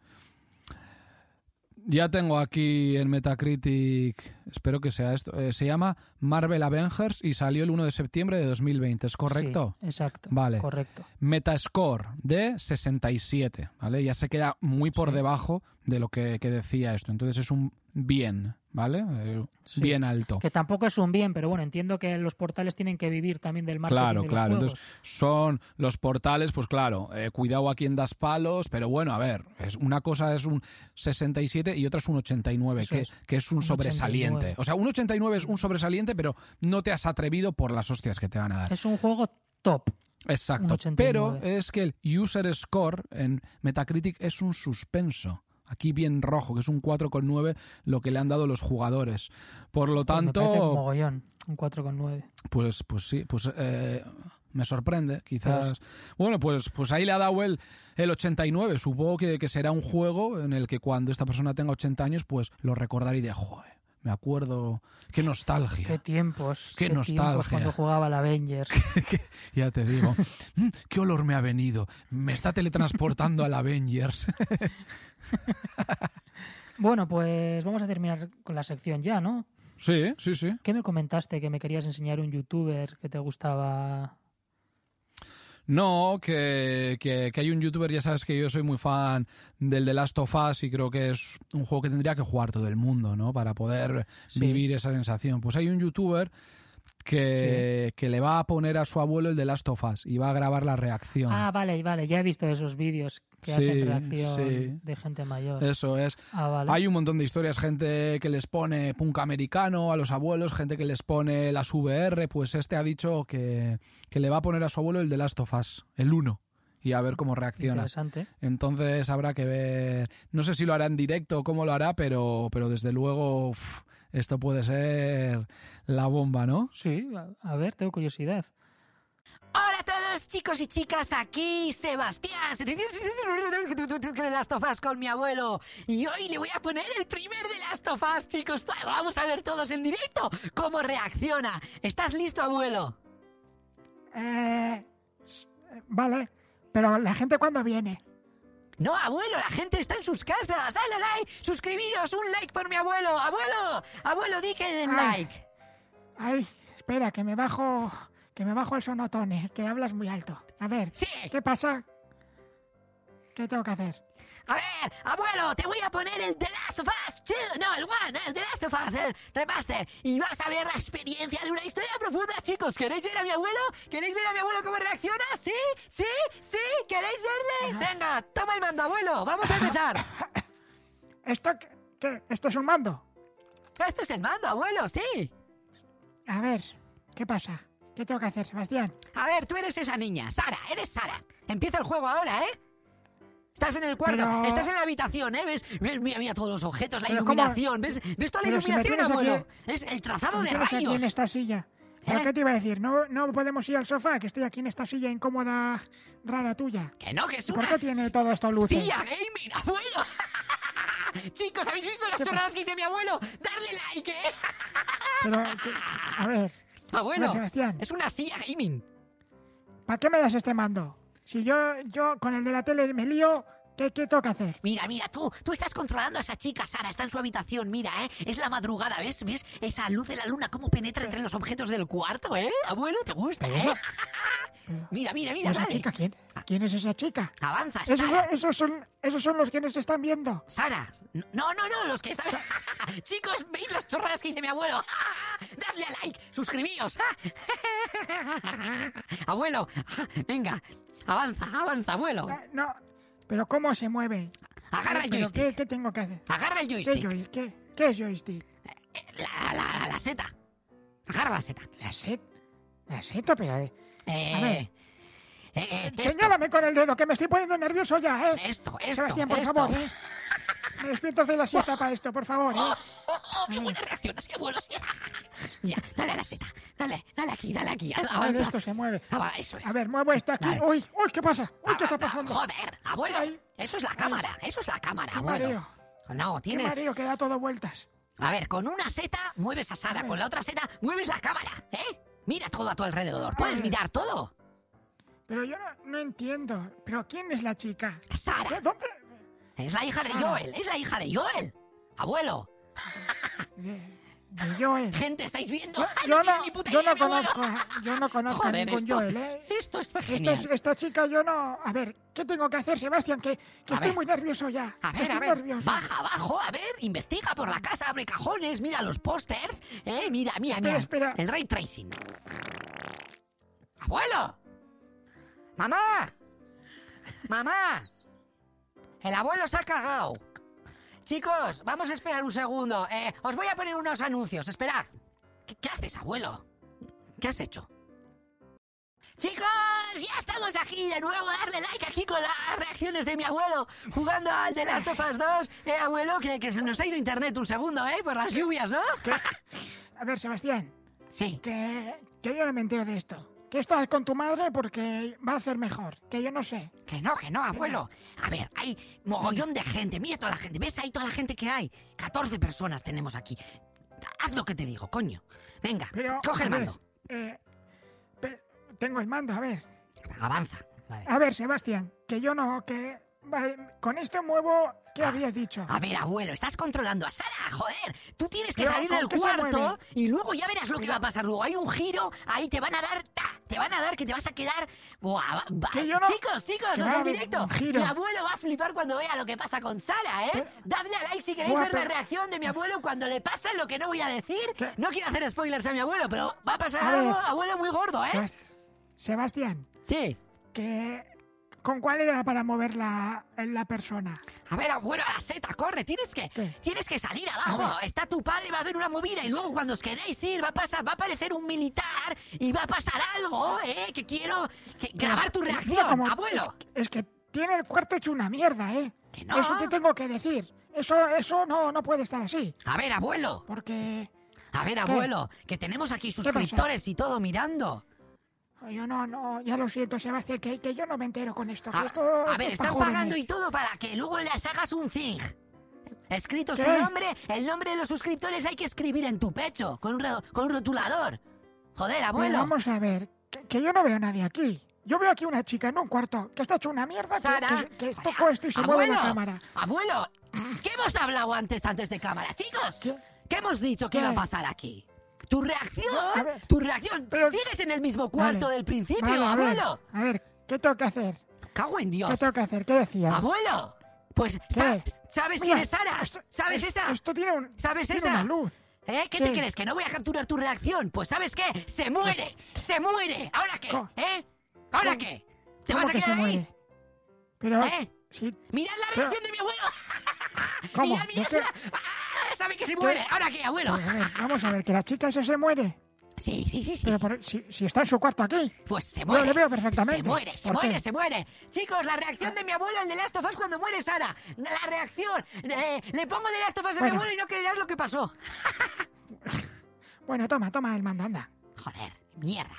Ya tengo aquí en Metacritic, espero que sea esto, eh, se llama Marvel Avengers y salió el 1 de septiembre de 2020, ¿es correcto? Sí, exacto. Vale. Correcto. Metascore de 67, ¿vale? Ya se queda muy por Sí. debajo de lo que, que decía esto. Entonces es un bien, ¿vale? Eh, Sí. Bien alto. Que tampoco es un bien, pero bueno, entiendo que los portales tienen que vivir también del marketing Claro, de los claro. juegos. Entonces son los portales, pues claro, eh, cuidado a quien das palos, pero bueno, a ver, es, una cosa es un 67 y otra es un 89, Eso que es, que es un, un sobresaliente. 89. O sea, un 89 es un sobresaliente, pero no te has atrevido por las hostias que te van a dar. Es un juego top. Exacto. Un 89. Pero es que el user score en Metacritic es un suspenso. Aquí bien rojo, que es un 4,9 lo que le han dado los jugadores. Por lo Pues me parece un tanto, mogollón, un 4,9. pues, pues sí, pues eh, me sorprende, quizás. Bueno, pues, pues ahí le ha dado el, el 89. Supongo que, que será un juego en el que cuando esta persona tenga 80 años, pues lo recordará y de, joder, me acuerdo, qué nostalgia. Qué tiempos. Qué nostalgia. cuando jugaba al Avengers. Ya te digo. Mm, ¿Qué olor me ha venido? Me está teletransportando al Avengers. bueno, pues vamos a terminar con la sección ya, ¿no? Sí, sí, sí. ¿Qué me comentaste que me querías enseñar un youtuber que te gustaba? No, que, que, que hay un youtuber, ya sabes que yo soy muy fan del The Last of Us y creo que es un juego que tendría que jugar todo el mundo, ¿no? Para poder Sí. vivir esa sensación. Pues hay un youtuber que, que le va a poner a su abuelo el The Last of Us y va a grabar la reacción. Ah, vale, vale, ya he visto esos vídeos que Sí, hacen reacción sí. de gente mayor. Eso es. Ah, vale. Hay un montón de historias, gente que les pone punk americano a los abuelos, gente que les pone las VR, pues este ha dicho que, que le va a poner a su abuelo el de Last of Us, el 1, y a ver cómo reacciona. Interesante. Entonces habrá que ver, no sé si lo hará en directo o cómo lo hará, pero, pero desde luego uf, esto puede ser la bomba, ¿no? Sí, a, ver, tengo curiosidad. Hola a todos chicos y chicas, aquí Sebastián de Last of Us con mi abuelo y hoy le voy a poner el primer de Last of Us chicos, vamos a ver todos en directo cómo reacciona. ¿Estás listo abuelo? Eh, eh, vale, pero la gente cuando viene. No abuelo, la gente está en sus casas, dale like, suscribiros, un like por mi abuelo, abuelo, abuelo di que den like. Ay, espera, que me bajo, que me bajo el sonotone, que hablas muy alto. A ver, Sí. ¿qué pasa? ¿Qué tengo que hacer? A ver, abuelo, te voy a poner el The Last of Us 2, no, el One, el The Last of Us, el remaster, y vas a ver la experiencia de una historia profunda, chicos. ¿Queréis ver a mi abuelo? ¿Queréis ver a mi abuelo cómo reacciona? ¿Sí? ¿Sí? ¿Sí? ¿Queréis verle? Venga, toma el mando, abuelo, vamos a empezar. ¿Esto qué? qué? ¿Esto es un mando? Esto es el mando, abuelo, sí. A ver, ¿qué pasa? ¿Qué tengo que hacer, Sebastián? A ver, tú eres esa niña, Sara, eres Sara. Empieza el juego ahora, ¿eh? Estás en el cuarto, Pero- estás en la habitación, ¿eh? ¿Ves? ¿Ves? Mira, mira todos los objetos, la iluminación. ¿Ves? ¿Ves toda la Pero si iluminación, aquí- abuelo? Es el trazado ¿Me de tienes aquí rayos. en esta silla? ¿Pero ¿Eh? qué te iba a decir? ¿No, ¿No podemos ir al sofá? Que estoy aquí en esta silla incómoda, rara tuya. Que no, que es ¿Y por qué tiene todo esto luces? silla gaming, abuelo. Chicos, ¿habéis visto las ¿Qué chorradas que dice mi abuelo? Darle like, ¿eh? Pero, que- a ver, Abuelo, Sebastián. es una silla gaming. ¿para qué me das este mando? Si yo, yo con el de la tele me lío ¿Qué, qué tengo que hacer? Mira, mira, tú, tú estás controlando a esa chica, Sara, está en su habitación, mira, ¿eh? Es la madrugada, ¿ves? ¿Ves esa luz de la luna cómo penetra entre los objetos del cuarto, ¿eh? Abuelo, ¿te gusta, eh? Mira, mira, mira, ¿Esa dale. chica quién? ¿Quién es esa chica? Avanza, Esos son, Sara. esos son, esos son los que nos están viendo. Sara. No, no, no, los que están... Chicos, ¿veis las chorradas que dice mi abuelo? Dadle a like, suscribíos. abuelo, venga, avanza, avanza, abuelo. Ah, No, pero ¿cómo se mueve? Agarra el ¿Pero joystick. qué, qué tengo que hacer? Agarra el ¿Qué, joystick. joy- qué, qué es joystick? La, la, la seta. Agarra la seta. La set, la seta, pero... eh, Eh, ver. eh, eh, esto, Señálame con el dedo, que me estoy poniendo nervioso ya, ¿eh? esto, esto, Sebastián, por esto. favor, ¿eh? Me despiertas de la siesta para esto, por favor, ¿eh? Oh, oh, oh, qué buena reacción, así abuelo, así. Ya, dale a la seta. Dale, dale aquí, dale aquí. A ver, Avanza. esto se mueve. Ah, eso es. A ver, muevo esta aquí. Dale. Uy, uy, ¿qué pasa? Uy, ¿qué está Avanza. pasando? Joder, abuelo. Ay. Eso es la cámara, eso es la cámara, Qué abuelo. mareo, No, qué tiene. mareo que da todo vueltas. A ver, con una seta mueves a Sara, con la otra seta mueves la cámara, ¿eh? Mira todo a tu alrededor, puedes mirar todo. Pero yo no, no entiendo. ¿Pero quién es la chica? Sara, ¿Qué- ¿Dónde? es la hija de Sara. Joel, es la hija de Joel. Abuelo, De, de Joel. gente, ¿estáis viendo? Yo, no no, tiene ni puta yo idea, no conozco, yo no conozco a Joder, ningún esto, Joel, ¿eh? esto es genial. es- esta chica yo no... A ver, ¿qué tengo que hacer, Sebastián? Que, que A estoy ver. muy nervioso ya. A ver, estoy a ver, nervioso. baja abajo, a ver, investiga por la casa, abre cajones, mira los pósters, eh, mira, mira, mira. Espera, espera. El ray tracing. ¡Abuelo! ¡Mamá! ¡Mamá! El abuelo se ha cagado. Chicos, vamos a esperar un segundo. Eh, os voy a poner unos anuncios, esperad. ¿Qué, qué haces, abuelo? ¿Qué has hecho? Chicos, ya estamos aquí de nuevo. Darle like aquí con las reacciones de mi abuelo jugando al The Last of Us 2. Eh, abuelo, que, que se nos ha ido internet un segundo, ¿eh? Por las lluvias, ¿no? A ver, Sebastián, Sí. que, que yo no me entero de esto. Que haz con tu madre porque va a hacer mejor. Que yo no sé. Que no, que no, abuelo. A ver, hay mogollón de gente. Mira toda la gente. ¿Ves ahí toda la gente que hay? 14 personas tenemos aquí. Haz lo que te digo, coño. Venga, Pero... coge el mando. eh, tengo el mando, a ver. Avanza. Vale. A ver, Sebastián, que yo no... que vale, Con esto muevo... ¿Qué habías dicho? A ver, abuelo, estás controlando a Sara, joder. Tú tienes que Pero, salir ¿con del cuarto y luego ya verás lo que va a pasar luego. Hay un giro, ahí te van a dar, ta, te van a dar que te vas a quedar. Buah, va- Que yo no- Chicos, chicos, del haber directo. Mi abuelo va a flipar cuando vea lo que pasa con Sara, ¿eh? Dadle a like si queréis Buah, ver la reacción de mi abuelo cuando le pasa lo que no voy a decir. ¿Qué? No quiero hacer spoilers a mi abuelo, pero va a pasar A algo, abuelo, muy gordo, ¿eh? Sebast- Sebastián, Sí. que... ¿Con cuál era para mover la, la persona? A ver, abuelo, la seta, corre, tienes que, ¿Qué? tienes que salir abajo. Está tu padre, va a haber una movida y luego cuando os queréis ir va a pasar, va a aparecer un militar y va a pasar algo, ¿eh? Que quiero que- grabar tu Mira reacción, cómo- abuelo. Es, es que tiene el cuarto hecho una mierda, ¿eh? Que no. Eso te tengo que decir. Eso, eso no, no puede estar así. A ver, abuelo, Porque a ver, abuelo, que tenemos aquí suscriptores y todo mirando. Yo no, no, ya lo siento, Sebastián, que, que yo no me entero con esto. que A, esto- a esto ver, están pagando y todo para que luego les hagas un thing. Escrito su ¿Qué? nombre, el nombre de los suscriptores hay que escribir en tu pecho, con un, con un rotulador. Joder, Pero abuelo. vamos a ver, que, que yo no veo a nadie aquí. Yo veo aquí una chica en un cuarto que está hecho una mierda, Sara. que, que toco esto y se mueve la cámara. Abuelo, ¿qué hemos hablado antes antes de cámara, chicos? ¿Qué? ¿Qué, hemos dicho que ¿Qué? iba a pasar aquí? Tu reacción, ver, tu reacción. pero- Sigues en el mismo cuarto Vale, del principio, vale, a ver, abuelo. A ver, ¿qué tengo que hacer? Cago en ¿Qué Dios. tengo que hacer? ¿Qué decías? Abuelo, pues sa- ¿Qué? ¿sabes Mira, quién es Sara? ¿Sabes es- esa? Esto tiene un, ¿Sabes tiene esa? una luz. ¿Eh? ¿Qué ¿Qué? te crees? ¿Que no voy a capturar tu reacción? Pues ¿sabes qué? ¡Se muere! ¡Se muere! ¿Ahora qué? ¿Eh? ¿Ahora qué? ¿Te ¿Cómo vas a que quedar se ahí? Pero, ¿Eh? sí, ¡Mirad la Pero- reacción de mi abuelo! ¿Cómo? ¡Mirad, mirad! ¿De qué? ¡Sabe que se muere! ¿Ahora qué, abuelo? Ver, vamos a ver, que la chica esa se muere. Sí, sí, sí, sí. Pero por- si, si está en su cuarto aquí. Pues se Yo muere. le veo perfectamente. Se muere, se ¿Por qué? muere, se muere. Chicos, la reacción de mi abuelo en The Last of Us cuando muere Sara. La reacción. Eh, le pongo The Last of Us a mi Bueno. abuelo y no creerás lo que pasó. Bueno, toma, toma el mando, anda. Joder, mierda.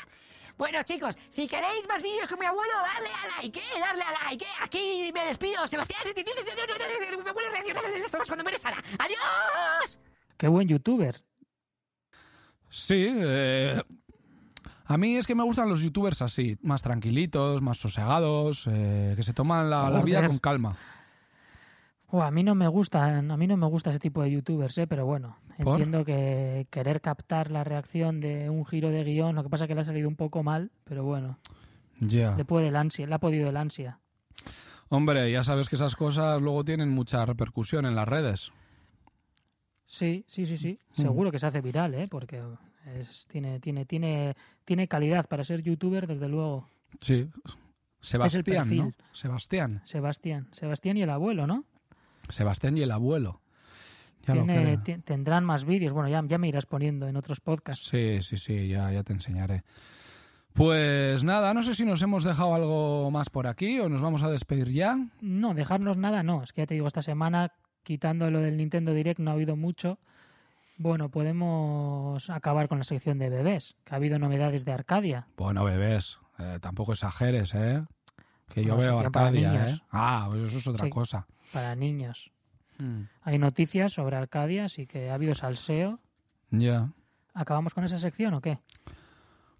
Bueno, chicos, si queréis más vídeos con mi abuelo, darle a like, ¿eh? Darle a like, ¿eh? Aquí me despido. Sebastián, mi abuelo en Us cuando muere Sara. ¡Adiós! Qué buen youtuber. Sí, eh, a mí es que me gustan los youtubers así, más tranquilitos, más sosegados, eh, que se toman la, la vida con calma. A mí no me gustan, a mí no me gusta ese tipo de youtubers, ¿eh? pero bueno, ¿Por? entiendo que querer captar la reacción de un giro de guion, lo que pasa que le ha salido un poco mal, pero bueno, Ya. le puede el ansia, le ha podido el ansia. Hombre, ya sabes que esas cosas luego tienen mucha repercusión en las redes. Sí, sí, sí, sí, Mm. seguro que se hace viral, ¿eh? porque es, tiene, tiene, tiene, tiene calidad para ser youtuber, desde luego. Sí. Sebastián, ¿no? Sebastián. Sebastián, Sebastián y el abuelo, ¿no? Sebastián y el abuelo. Tiene- tendrán más vídeos, bueno, ya, ya me irás poniendo en otros podcasts. Sí, sí, sí, ya, ya te enseñaré. Pues nada, no sé si nos hemos dejado algo más por aquí o nos vamos a despedir ya. No, dejarnos nada, no. Es que ya te digo, esta semana, quitando lo del Nintendo Direct, no ha habido mucho. Bueno, podemos acabar con la sección de bebés, que ha habido novedades de Arcadia. Bueno, bebés, eh, tampoco exageres, ¿eh? Que yo veo Arcadia. ¿eh? Ah, pues eso es otra Sí. cosa. para niños. Mm. Hay noticias sobre Arcadia, así que ha habido salseo. Ya. ¿Acabamos con esa sección o qué?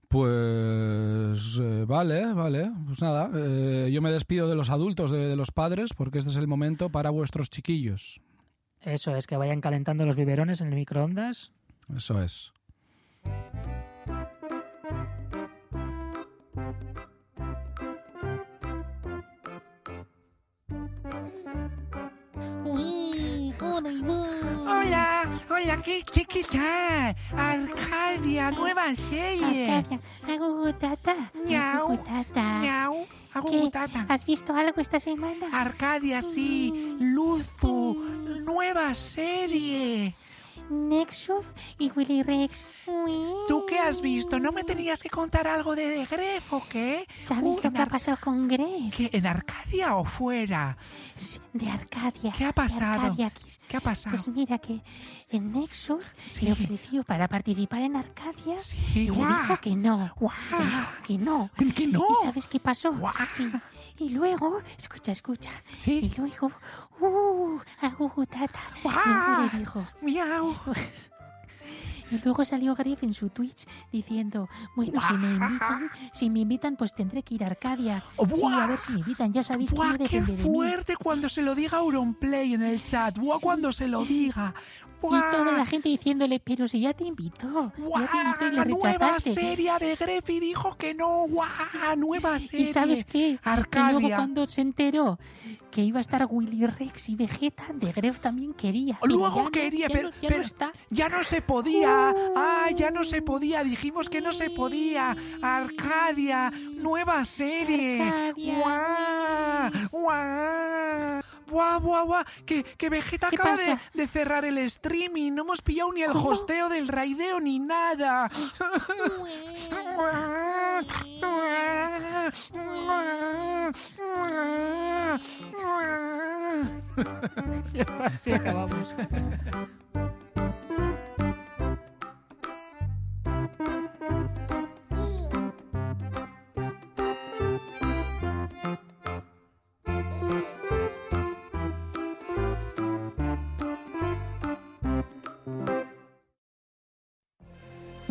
Pues eh, vale, vale. Pues nada, eh, yo me despido de los adultos, de, de los padres, porque este es el momento para vuestros chiquillos. Eso es, que vayan calentando los biberones en el microondas. Eso es. Hola, ¿qué, qué, qué tal? Arcadia, nueva serie. Arcadia, agugutata. Ñau, agugutata. ¿Qué? agugutata. ¿Has visto algo esta semana? Arcadia, sí. Luzu, nueva serie. Nexus y Willy Rex. ¿Tú qué has visto? ¿No me tenías que contar algo de, de Gref o qué? ¿Sabes lo que ha pasado con Greg? ¿Qué, ¿En Arcadia o fuera? Sí, De Arcadia. ¿Qué ha pasado? Arcadia. ¿Qué ha pasado? Pues mira que en Nexus Sí. le ofreció para participar en Arcadia Sí, y le dijo que no. Le dijo que no. ¿Que no? ¿Y sabes qué pasó? Sí. Y luego, escucha, escucha. Sí. Y luego, uh, agugutata. Guau. Le dijo, Miau. Y luego salió Gref en su Twitch diciendo, bueno, si me invitan, si me invitan, pues tendré que ir a Arcadia. Sí, Buah. a ver si me invitan, ya sabéis que ¡Buah, no qué depende de mí. fuerte cuando se lo diga Auronplay en el chat! ¡Buah, cuando se lo diga! Y ¡Buah! toda la gente diciéndole, pero si ya te invitó, ya te invitó y ¡Guau! Nueva serie de Gref y dijo que no. ¡Guau! Nueva serie. ¿Y sabes qué? Que luego Arcadia. cuando se enteró que iba a estar Willy Rex y Vegeta, de Gref también quería. pero Luego quería, ya pero, no, ya pero no está. ya no se podía. Ah, ya no se podía. Dijimos que no se podía. Arcadia, nueva serie. Arcadia. ¡Guau! ¡Guau! ¡Buah, buah, buah! Que, que Vegeta ¿Qué acaba de, cerrar el streaming. No hemos pillado ni el ¿Cómo? hosteo del raideo ni nada. Ya está, así acabamos.